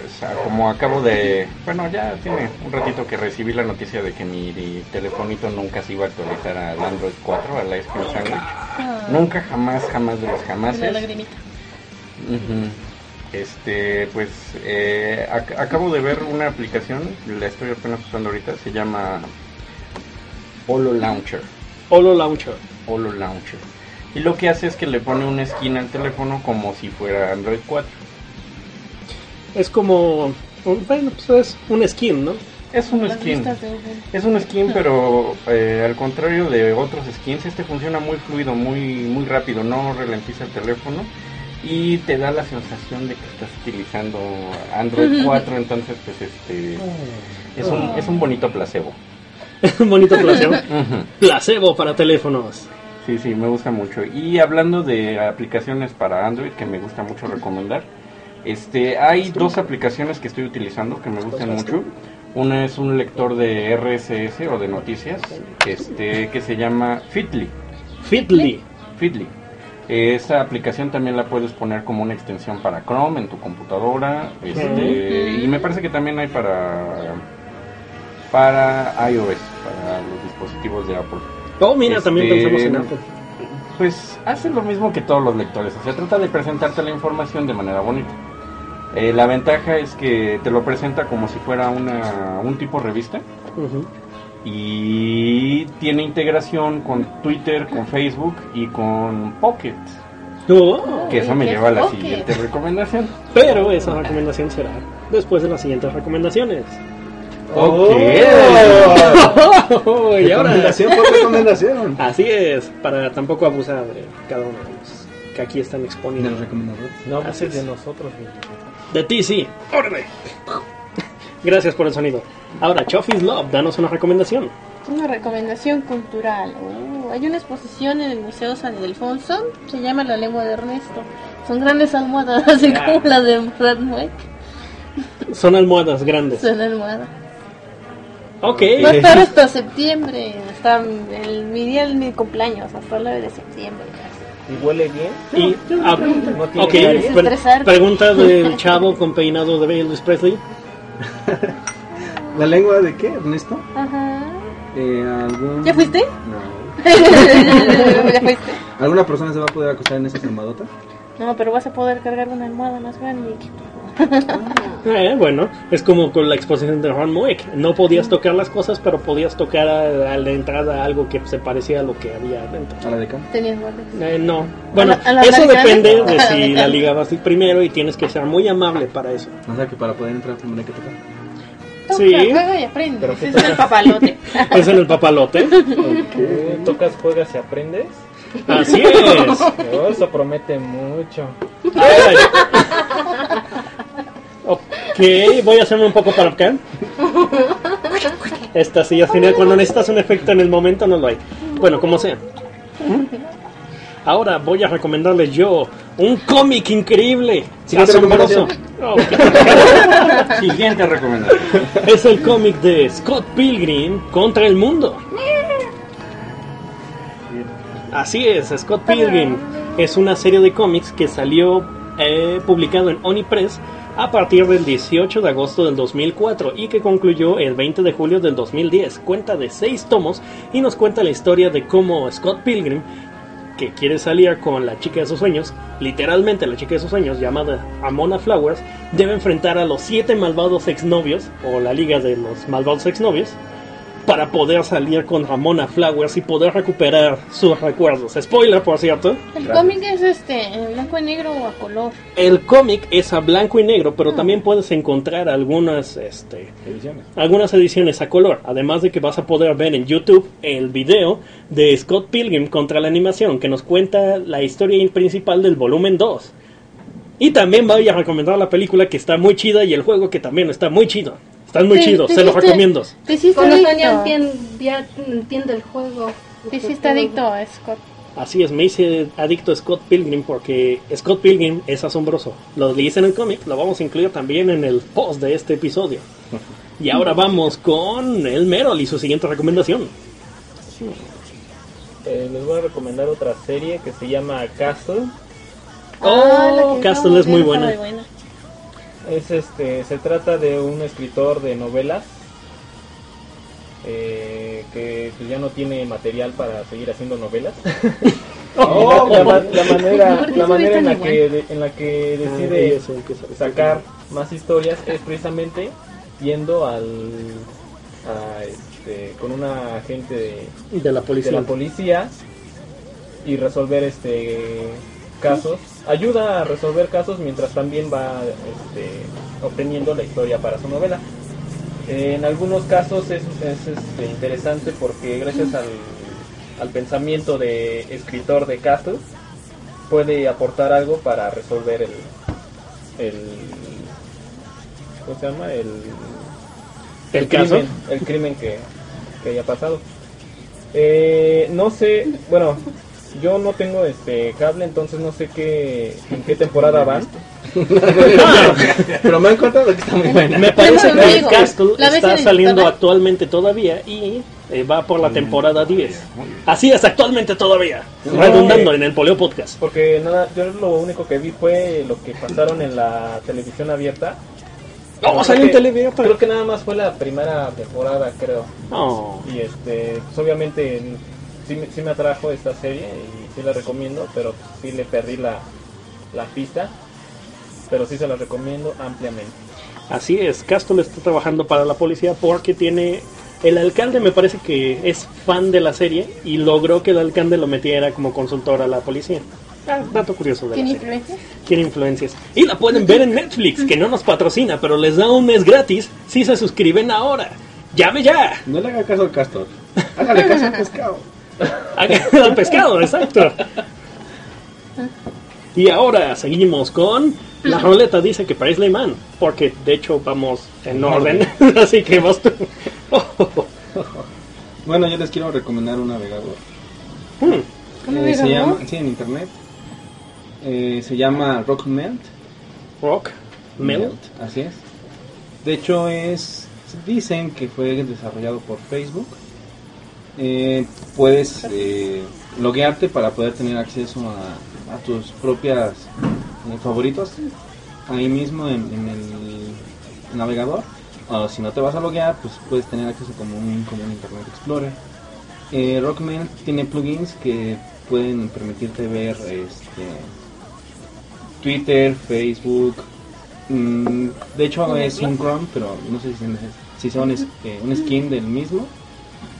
o sea, como acabo de, bueno, ya tiene un ratito que recibí la noticia de que mi telefonito nunca se iba a actualizar al Android 4, al Ice Cream Sandwich. Nunca, jamás, jamás de los Una jamases. lagrimita. Este, pues eh, ac- acabo de ver una aplicación, la estoy apenas usando ahorita, se llama Holo Launcher. Holo Launcher. Holo Launcher. Y lo que hace es que le pone una skin al teléfono como si fuera Android 4. Es como. un- Bueno, pues es un skin, ¿no? Es un Las skin. Es un skin, pero eh, al contrario de otros skins, este funciona muy fluido, muy muy rápido, no ralentiza el teléfono y te da la sensación de que estás utilizando Android 4, entonces pues este es un es un bonito placebo. un bonito placebo. Placebo para teléfonos. Sí, sí, me gusta mucho. Y hablando de aplicaciones para Android que me gusta mucho recomendar, este, hay dos aplicaciones que estoy utilizando que me gustan mucho. Una es un lector de RSS o de noticias, este, que se llama Fitly. Fitly. Fitly. Esa aplicación también la puedes poner como una extensión para Chrome en tu computadora, este, y me parece que también hay para para iOS, para los dispositivos de Apple. Oh, mira, también Este, pensamos en Apple. Pues hace lo mismo que todos los lectores, o sea, trata de presentarte la información de manera bonita. Eh, la ventaja es que te lo presenta como si fuera una, un tipo revista. Y tiene integración con Twitter, con Facebook y con Pocket. Oh, Que eso me ¿qué lleva a la Pocket? siguiente recomendación. pero esa recomendación será después de las siguientes recomendaciones. Ok. Oh, y ahora, Recomendación por recomendación. así es, para tampoco abusar de cada uno de los que aquí están De los exponiendo. recomendadores. No Así abuses es. de nosotros. De ti, sí. Órale. Gracias por el sonido. Ahora, Chofi's Love, danos una recomendación. Una recomendación cultural. Uh, hay una exposición en el Museo San Ildefonso. Se llama La lengua de Ernesto. Son grandes almohadas, así como las de Brad Mueck. Son almohadas grandes. Son almohadas. Ok. Va a estar hasta septiembre. Hasta el, mi día de mi cumpleaños, hasta el 9 de septiembre. ¿Y huele bien? Y, ah, No tiene ok, caries. pre- pregunta del chavo con peinado de Elvis Presley. ¿La lengua de qué, Ernesto? Ajá. Eh, ¿algún... ¿Ya fuiste? No. ¿Ya fuiste? ¿Alguna persona se va a poder acostar en esa almohadota? No, pero vas a poder cargar una almohada más grande. Eh, bueno, es como con la exposición de Ron Moek. No podías tocar las cosas, pero podías tocar a, a la entrada algo que se parecía a lo que había adentro. A la de. Tenías. Eh, no, bueno, ¿A la- a la eso depende de si la ligabas primero y tienes que ser muy amable para eso. O sea que para poder entrar primero hay que tocar. Toca, Sí. juega y aprende. Pero Ese ¿qué es el papalote. Es en el papalote. Tú tocas, juegas y aprendes. Así es. Eso promete mucho. Ay. Ok, voy a hacerme un poco para acá. Esta sí, al final, cuando necesitas un efecto en el momento, no lo hay. Bueno, como sea. Ahora voy a recomendarles yo un cómic increíble, Siguiente asombroso. Ok. Siguiente recomendación. Es el cómic de Scott Pilgrim contra el mundo. Así es, Scott Pilgrim es una serie de cómics que salió eh, publicado en Onipress a partir del 18 de agosto del 2004 y que concluyó el 20 de julio del 2010. Cuenta de seis tomos y nos cuenta la historia de cómo Scott Pilgrim, que quiere salir con la chica de sus sueños, literalmente la chica de sus sueños llamada Amona Flowers, debe enfrentar a los siete malvados exnovios o la liga de los malvados exnovios para poder salir con Ramona Flowers y poder recuperar sus recuerdos. Spoiler, por cierto. El cómic es este, en blanco y negro o a color. El cómic es a blanco y negro, pero también puedes encontrar algunas, este, Ediciones. algunas ediciones a color. Además de que vas a poder ver en YouTube el video de Scott Pilgrim contra la animación, que nos cuenta la historia principal del volumen 2. Y también voy a recomendar la película que está muy chida y el juego que también está muy chido. Están muy Te- chidos, te se los recomiendo. Te hiciste Con razón ya adicto. entiende, ya entiende el juego. Te hiciste adicto a Scott. Así es, me hice adicto a Scott Pilgrim porque Scott Pilgrim es asombroso. Lo dice en el cómic, lo vamos a incluir también en el post de este episodio. Y ahora vamos con el Merol y su siguiente recomendación. Eh, les voy a recomendar otra serie que se llama Castle. Ah, Oh, Castle es buena. muy buena. Es este, se trata de un escritor de novelas eh, que pues, ya no tiene material para seguir haciendo novelas. Oh, la, la manera, ¿Por qué la manera en la que de- en la que Ah, decide sacar más historias es precisamente yendo al a, este, con una agente de, de la de policía. la policía y resolver este casos ayuda a resolver casos mientras también va este, obteniendo la historia para su novela en algunos casos es, es, este, interesante porque gracias al, al pensamiento de escritor de casos puede aportar algo para resolver el el ¿cómo se llama? el el caso. crimen, el crimen que, que haya pasado. Eh, no sé, bueno, yo no tengo este cable, entonces no sé qué en qué temporada van. Pero me han contado que está muy buena. Me parece que el Castle está en saliendo actualmente todavía y eh, va por la temporada 10. Así es, actualmente todavía. Redundando en el Poleo Podcast. Porque nada, yo lo único que vi fue lo que pasaron en la televisión abierta. Creo salió en televisión. Creo que nada más fue la primera temporada, creo. Oh. Y este, pues obviamente en- sí, me- sí me atrajo esta serie y sí la recomiendo, pero sí le perdí la, la pista. Pero sí se la recomiendo ampliamente. Así es, Castle está trabajando para la policía porque tiene... El alcalde me parece que es fan de la serie y logró que el alcalde lo metiera como consultor a la policía. Ah, dato curioso de la ¿Tiene serie. influencia? Tiene influencias. Y la pueden ver en Netflix, que no nos patrocina, pero les da un mes gratis si se suscriben ahora. ¡Llame ya! No le haga caso al castor. Hágale caso al pescado. Hagan al pescado, exacto. Y ahora seguimos con la roleta dice que para Isla Man, porque de hecho vamos en orden, así que vas tú. Bueno, yo les quiero recomendar un navegador. Hmm, ¿Un Eh, se llama, sí, en internet. Eh, se llama Rockmelt. rock, Melt. Así es. De hecho, es dicen que fue desarrollado por Facebook. Eh, puedes eh, loguearte para poder tener acceso a, a tus propias eh, favoritos ahí mismo en, en el navegador. O si no te vas a loguear, pues puedes tener acceso como un, como un Internet Explorer. Eh, Rockman tiene plugins que pueden permitirte ver este, Twitter, Facebook, Mm, de hecho es un Chrome, pero no sé si, si son es- eh, un skin del mismo,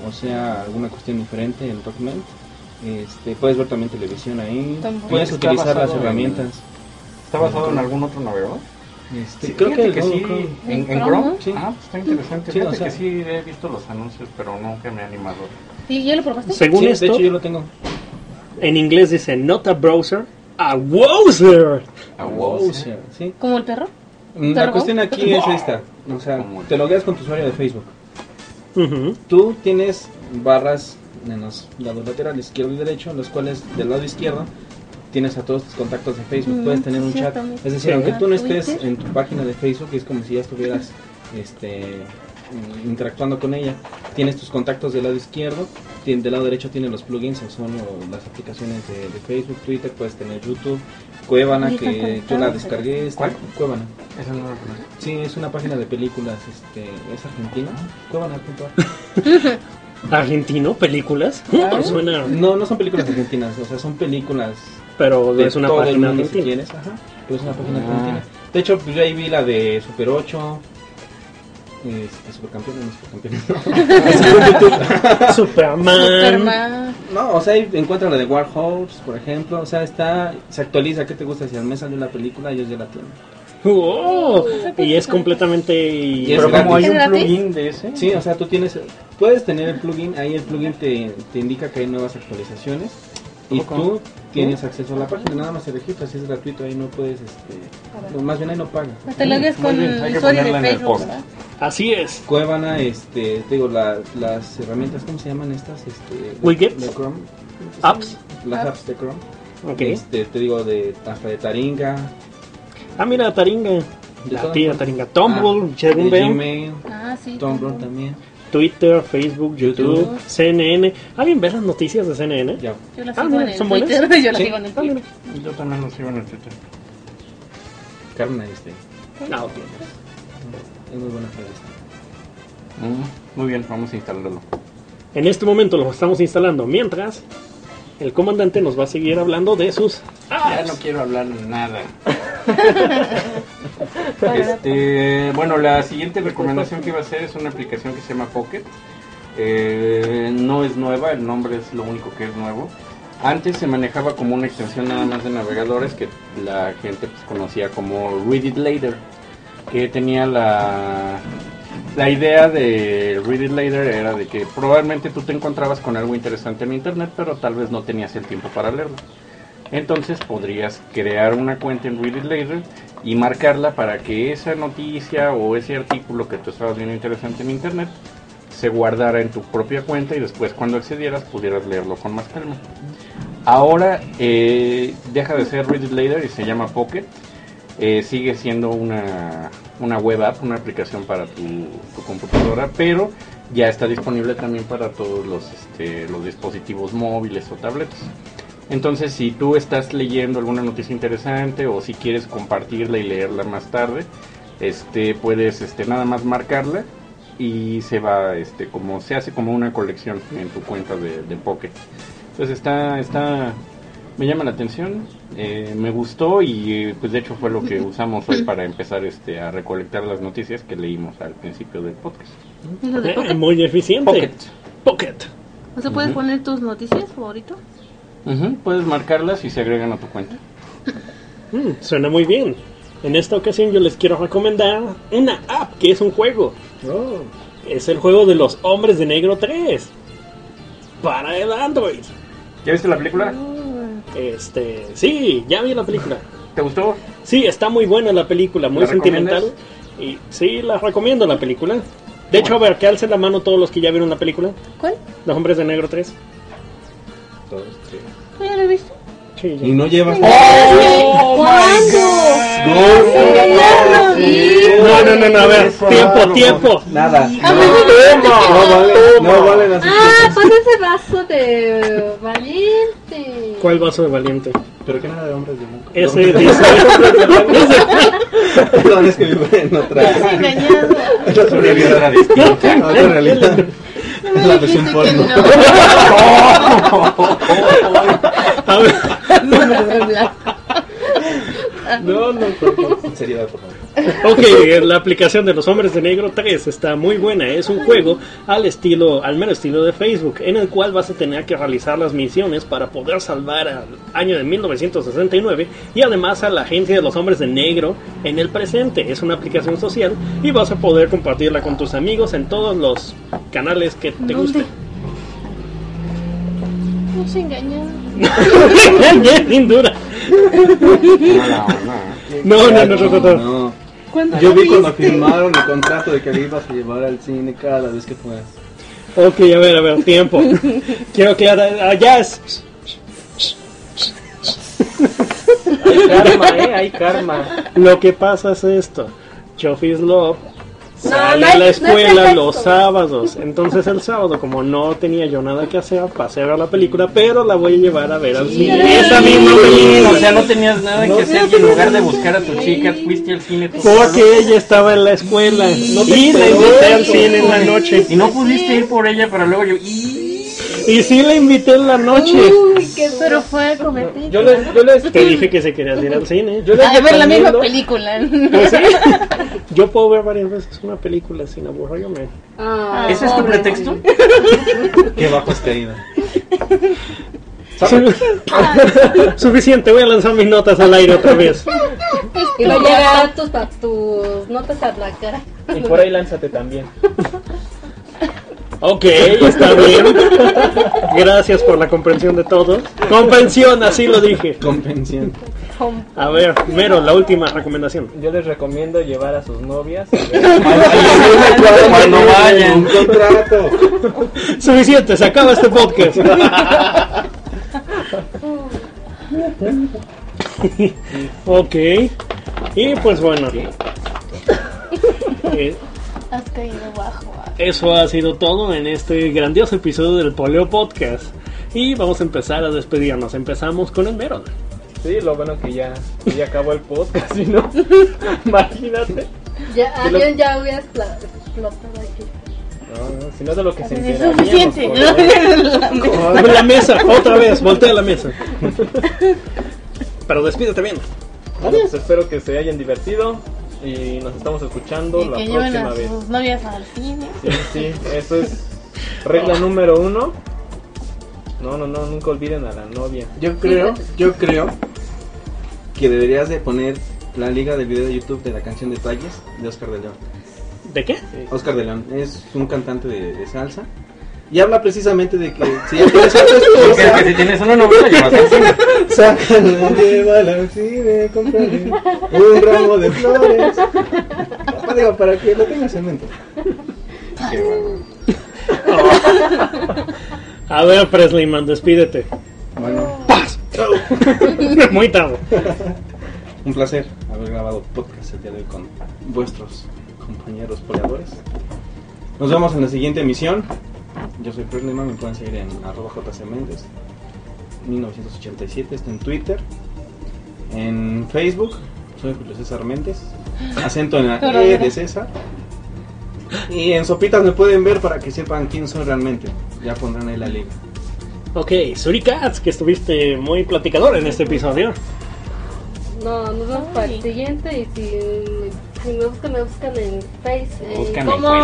o sea, alguna cuestión diferente en Document. Este, puedes ver también televisión ahí, puedes utilizar las en- herramientas. ¿Está basado en algún otro navegador? Este, Sí, creo que, el sí. Chrome. ¿En, en ¿En Chrome? Chrome? Sí. Ah, pues está interesante. Sí, Fíjate o sea- que sí he visto los anuncios, pero nunca me he animado. ¿Sí, ¿Ya lo probaste? Según Sí, de esto, hecho yo lo tengo. en inglés dice not a browser, a wowzer. Wow, wow, o sea, sí. ¿Como el perro? La cuestión aquí es esta, o sea, te logueas con tu usuario de Facebook. Ujú. Tú tienes barras en los lados laterales, izquierdo y derecho, en los cuales del lado izquierdo tienes a todos tus contactos de Facebook. Mm, Puedes tener un chat. Es decir, Sí. aunque tú no estés Twitter. en tu página de Facebook, es como si ya estuvieras este, interactuando con ella. Tienes tus contactos del lado izquierdo, del lado derecho tienes los plugins o son o las aplicaciones de, de Facebook, Twitter, puedes tener YouTube, Cuevana, que yo la descargué. está- ¿Cuál? Cuevana. Eso no conozco. Sí, es una página de películas, este, es argentina. Cuevana.ar. Argentino, películas. Claro. Suena, No, no son películas argentinas, o sea, son películas pero de es una todo el página si argentina. quieres, ajá, pero es una página Ah. argentina. De hecho, pues yo ahí vi la de Super 8, este, Supercampeones, no Supercampeones. Superman. Superman. no, o sea, ahí encuentran la de Warhorse, por ejemplo, o sea, está, se actualiza, ¿qué te gusta? Si al mes salió la película, ellos ya la tienen. Oh, y es completamente. Y es Pero como hay ¿Es un plugin de ese. Sí, o sea, tú tienes, puedes tener el plugin, ahí el plugin te, te indica que hay nuevas actualizaciones y ¿Cómo, tú tienes acceso a la página, nada más te registras, es gratuito, ahí no puedes, este, no, más bien ahí no pagas. Te lo ves Muy con el que usuario de ponerla en el Facebook. Así es. Cuevana, este, te digo, la- las herramientas, ¿cómo se llaman estas? Este, Widgets. De Chrome. Apps. Las Apps. de Chrome. Ok. Este, te digo, de, hasta de Taringa. Ah, mira, Taringa. De La todas tía formas. Taringa. Tumblr, Ah. Gmail, Ah, sí. Tumblr también. Twitter, Facebook, YouTube, YouTube. CNN. ¿Alguien ve las noticias de CNN? Ya. Yo la Ah, sigo mira, en el ¿son buenas? Twitter. Yo la Sí. sigo en el Ah. Twitter. Yo también lo sigo en el Twitter. Carmen este, Ah, ok. es muy buena periodista. Mm, muy bien, vamos a instalarlo. En este momento lo estamos instalando. Mientras, el comandante nos va a seguir hablando de sus. Ya no quiero hablar nada. Este, bueno, la siguiente recomendación que iba a hacer es una aplicación que se llama Pocket. Eh, no es nueva, el nombre es lo único que es nuevo. Antes se manejaba como una extensión nada más de navegadores que la gente pues, conocía como Read It Later, que tenía la, la idea de Read It Later era de que probablemente tú te encontrabas con algo interesante en internet, pero tal vez no tenías el tiempo para leerlo. Entonces podrías crear una cuenta en Read It Later y marcarla para que esa noticia o ese artículo que tú estabas viendo interesante en internet se guardara en tu propia cuenta y después cuando accedieras pudieras leerlo con más calma. Ahora eh, deja de ser Read It Later y se llama Pocket. Eh, sigue siendo una, una web app, una aplicación para tu, computadora, pero ya está disponible también para todos los, este, los dispositivos móviles o tabletas. Entonces, si tú estás leyendo alguna noticia interesante o si quieres compartirla y leerla más tarde, este, puedes este, nada más marcarla y se va, este, como se hace como una colección en tu cuenta de, de Pocket. Entonces está, está, me llama la atención, eh, me gustó y eh, pues de hecho fue lo que usamos hoy para empezar este, a recolectar las noticias que leímos al principio del podcast. ¿Y lo de Eh, Pocket? muy eficiente. Pocket. Pocket. ¿No se puedes poner tus noticias Ujú, Puedes marcarlas y se agregan a tu cuenta. Mm, suena muy bien. En esta ocasión yo les quiero recomendar una app que es un juego. Oh, Es el juego de los hombres de negro 3. Para el Android. ¿Ya viste la película? Este, sí, ya vi la película. ¿Te gustó? Sí, está muy buena la película, muy ¿La sentimental. Y sí, la recomiendo la película. De hecho, a ver, que alcen la mano todos los que ya vieron la película. ¿Cuál? Los hombres de negro 3. Dos, tres. ¿Tú ya lo he visto? Sí, ya. Y no llevas. ¿Cuándo? No, no, no, no, a ver, tiempo, tiempo. Nada. Ah, No, no, no vale, no valen Ah, pon ese vaso de valiente. ¿Cuál vaso de valiente? Pero que nada de hombres de blanco. Ese dice. Perdón, es que vive en otra. Estás engañado. Es otra realidad. No, otra realidad. Es la versión porno. no. No, no, no, blanco. No, no, no. Sinceridad, por favor. Ok, la aplicación de los hombres de negro 3 está muy buena. Es un juego al estilo, al mero estilo de Facebook, en el cual vas a tener que realizar las misiones para poder salvar al año de 1969 y además a la agencia de los hombres de negro en el presente. Es una aplicación social y vas a poder compartirla con tus amigos en todos los canales que te ¿Dónde? gusten. No se engañan. Sin duda. No, no, no, no, no, no. No. ¿Cuándo Yo lo vi cuando firmaron el contrato de que le ibas a llevar al cine cada vez que fueras. Ok, a ver, a ver, tiempo. Quiero aclarar. Allá es. Hay karma, eh, hay karma. Lo que pasa es esto. Chofis Love sale no a la no escuela los sábados. Entonces el sábado, como no tenía yo nada que hacer, pasé a ver la película, pero la voy a llevar a ver al cine. Esa misma película. O sea, no tenías nada que hacer y en lugar de buscar a tu chica, fuiste al cine Porque ella estaba en la escuela y la invité al cine en la noche. Y no pudiste ir por ella, pero luego yo... "Y". Y sí la invité en la noche. Uy, qué pero fue a comer. Yo les, yo les, Te dije que se querías ir al cine. yo les A ver la misma película. Pues sí. Yo puedo ver varias veces una película sin aburrirme. Ah, ¿Ese es tu pretexto? Qué bajo caído. Suficiente, voy a lanzar mis notas al aire otra vez. Y va a llegar tus, pa- tus notas a la cara. Y por ahí lánzate también. Ok, está bien. Gracias por la comprensión de todos. Comprensión, así lo dije. Compensión. A ver, Mero, la última recomendación. Yo les recomiendo llevar a sus novias. Cuando vayan. Un contrato. Suficiente, se acaba este podcast. ok. Y pues bueno. Eh, Eso ha sido todo en este grandioso episodio del Poleo Podcast. Y vamos a empezar a despedirnos. Empezamos con el Mero. Sí, lo bueno que ya, que ya acabó el podcast, si no, imagínate. Ya, Sí, lo- alguien ya hubiera explotado aquí. No, no, si no de lo que se Es enteraríamos. suficiente. por- La mesa, otra vez, voltea la mesa. Pero despídete bien. Bueno, pues espero que se hayan divertido y nos estamos escuchando Y la que próxima a vez. sus novias al cine. Sí, sí, eso es regla número uno. No, no, no, nunca olviden a la novia. Yo creo, yo creo que deberías de poner la liga del video de YouTube de la canción de Talles de Oscar de León. ¿De qué? Oscar de León es un cantante de, de salsa y habla precisamente de que si ya tienes si una novela, llevas al cine. sácala, llévala al cine, cómprale un ramo de flores. Ah, digo, para que lo tengas en mente. Qué bueno. A ver, Presleyman, despídete. Bueno, Muy tarde. un placer haber grabado podcast el día de hoy con vuestros compañeros poleadores. Nos vemos en la siguiente emisión. Yo soy Presleyman, me pueden seguir en arroba jcmendes 1987, está en Twitter, en Facebook, soy Julio César Méndez, acento en la E de César. Y en Sopitas me pueden ver para que sepan quién soy realmente. Ya pondrán ahí la liga. Ok, Surikats, que estuviste muy platicador en este episodio. No, nos vemos para el siguiente y si, si me buscan, me buscan en Face eh, Buscan, como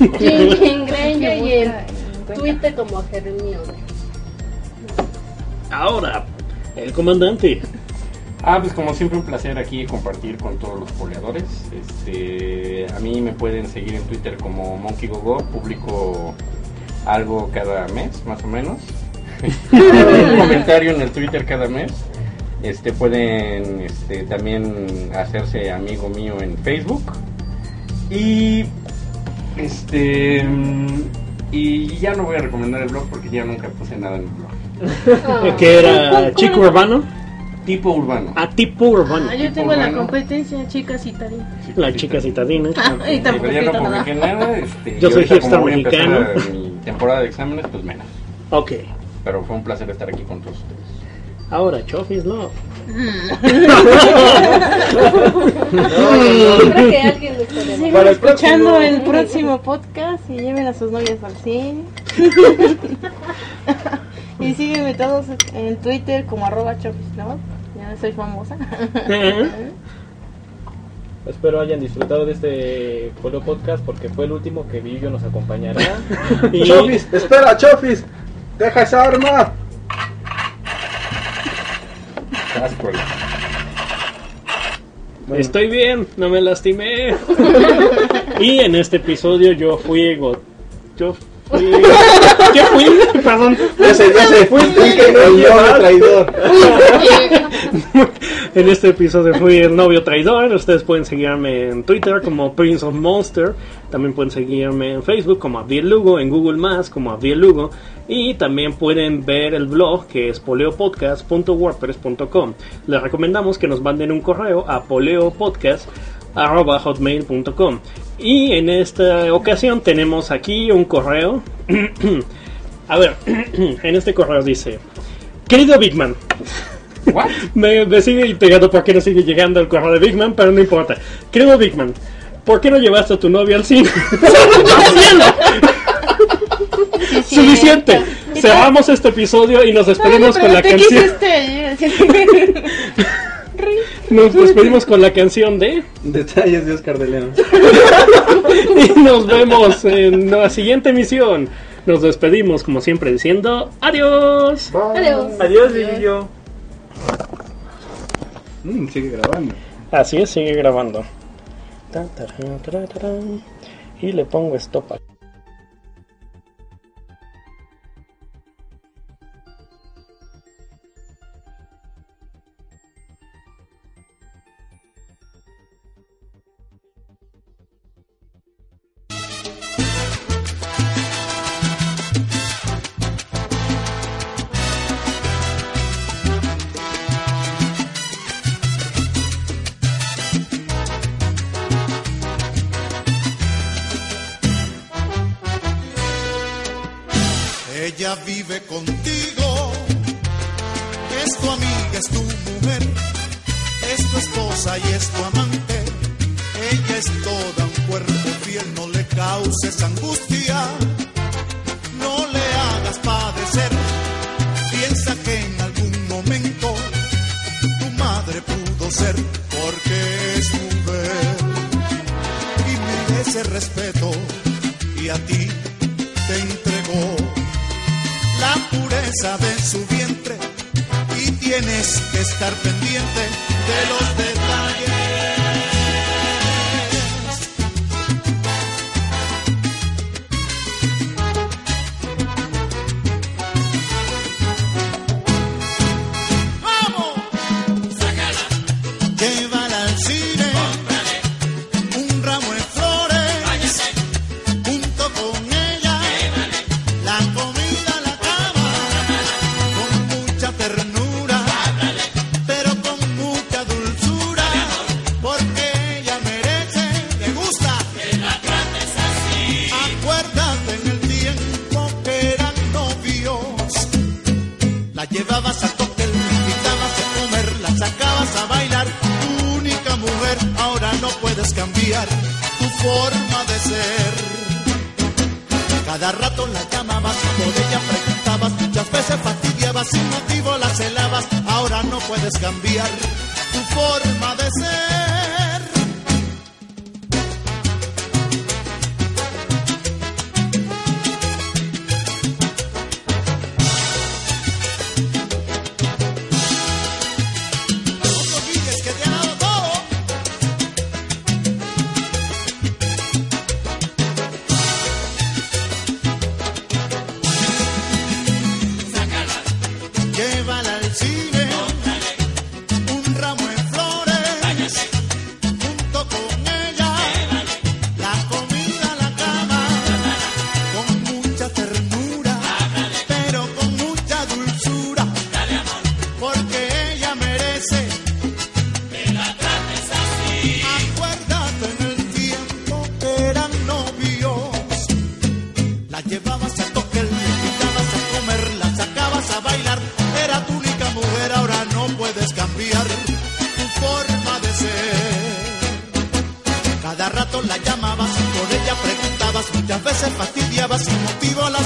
encuentran. Granger y en Encuentra. Twitter como Hermione. Ahora, el comandante. Ah, pues como siempre un placer aquí compartir con todos los poleadores. Este, a mí me pueden seguir en Twitter como Monkey Gogo, publico algo cada mes, más o menos. un comentario en el Twitter cada mes. Este pueden este, también hacerse amigo mío en Facebook. Y este y ya no voy a recomendar el blog porque ya nunca puse nada en el blog. Ah. Que era chico urbano. Tipo urbano. A tipo urbano. Ah, yo tengo la competencia, chicas citadinas. La chica citadina. Ah, y tampoco ya no nada. publiqué nada. Este, Yo soy hipster mexicano. Mi temporada de exámenes, pues menos. Ok. Pero fue un placer estar aquí con todos ustedes. Ahora, Chofis Love. Creo que alguien lo está Sigan Para el escuchando próximo. el próximo podcast y lleven a sus novias al cine. y sígueme todos en Twitter como arroba. Ya Ah, soy famosa. Espero hayan disfrutado de este Polio Podcast porque fue el último que Villo nos acompañará. y Chofis, espera, Chofis. Deja esa arma. Estoy bien, no me lastimé. y en este episodio yo fui go- yo fui ¿Qué fui? Perdón. Ya sé, ya sé. Fuiste el novio traidor. En este episodio fui el novio traidor. Ustedes pueden seguirme en Twitter como Prince of Monster. También pueden seguirme en Facebook como Abdiel Lugo, en Google Más como Abdiel Lugo. Y también pueden ver el blog que es poleopodcast.wordpress.com. Les recomendamos que nos manden un correo a poleopodcast.hotmail.com. Y en esta ocasión tenemos aquí un correo. a ver, en este correo dice: Querido Big Man, me, me sigue intrigando por qué no sigue llegando el correo de Big Man, pero no importa. Querido Big Man, ¿por qué no llevaste a tu novia al cine? Sí, Suficiente. cierto. Cerramos este episodio y nos despedimos con la pero ¿qué canción. Nos despedimos con la canción de. Detalles de Oscar de León. Y nos vemos en la siguiente emisión. Nos despedimos como siempre diciendo adiós. Adiós. Adiós, Villo. Mm, sigue grabando. Así es, sigue grabando. Y le pongo stop. aquí. Ella vive contigo, es tu amiga, es tu mujer, es tu esposa y es tu amante. Ella es toda un cuerpo fiel, no le causes angustia, no le hagas padecer. Piensa que en algún momento tu madre pudo ser, porque es mujer y merece respeto y a ti te entregó la pureza de su vientre y tienes que estar pendiente de los detalles.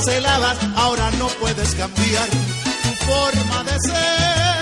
Celabas. Ahora no puedes cambiar tu forma de ser.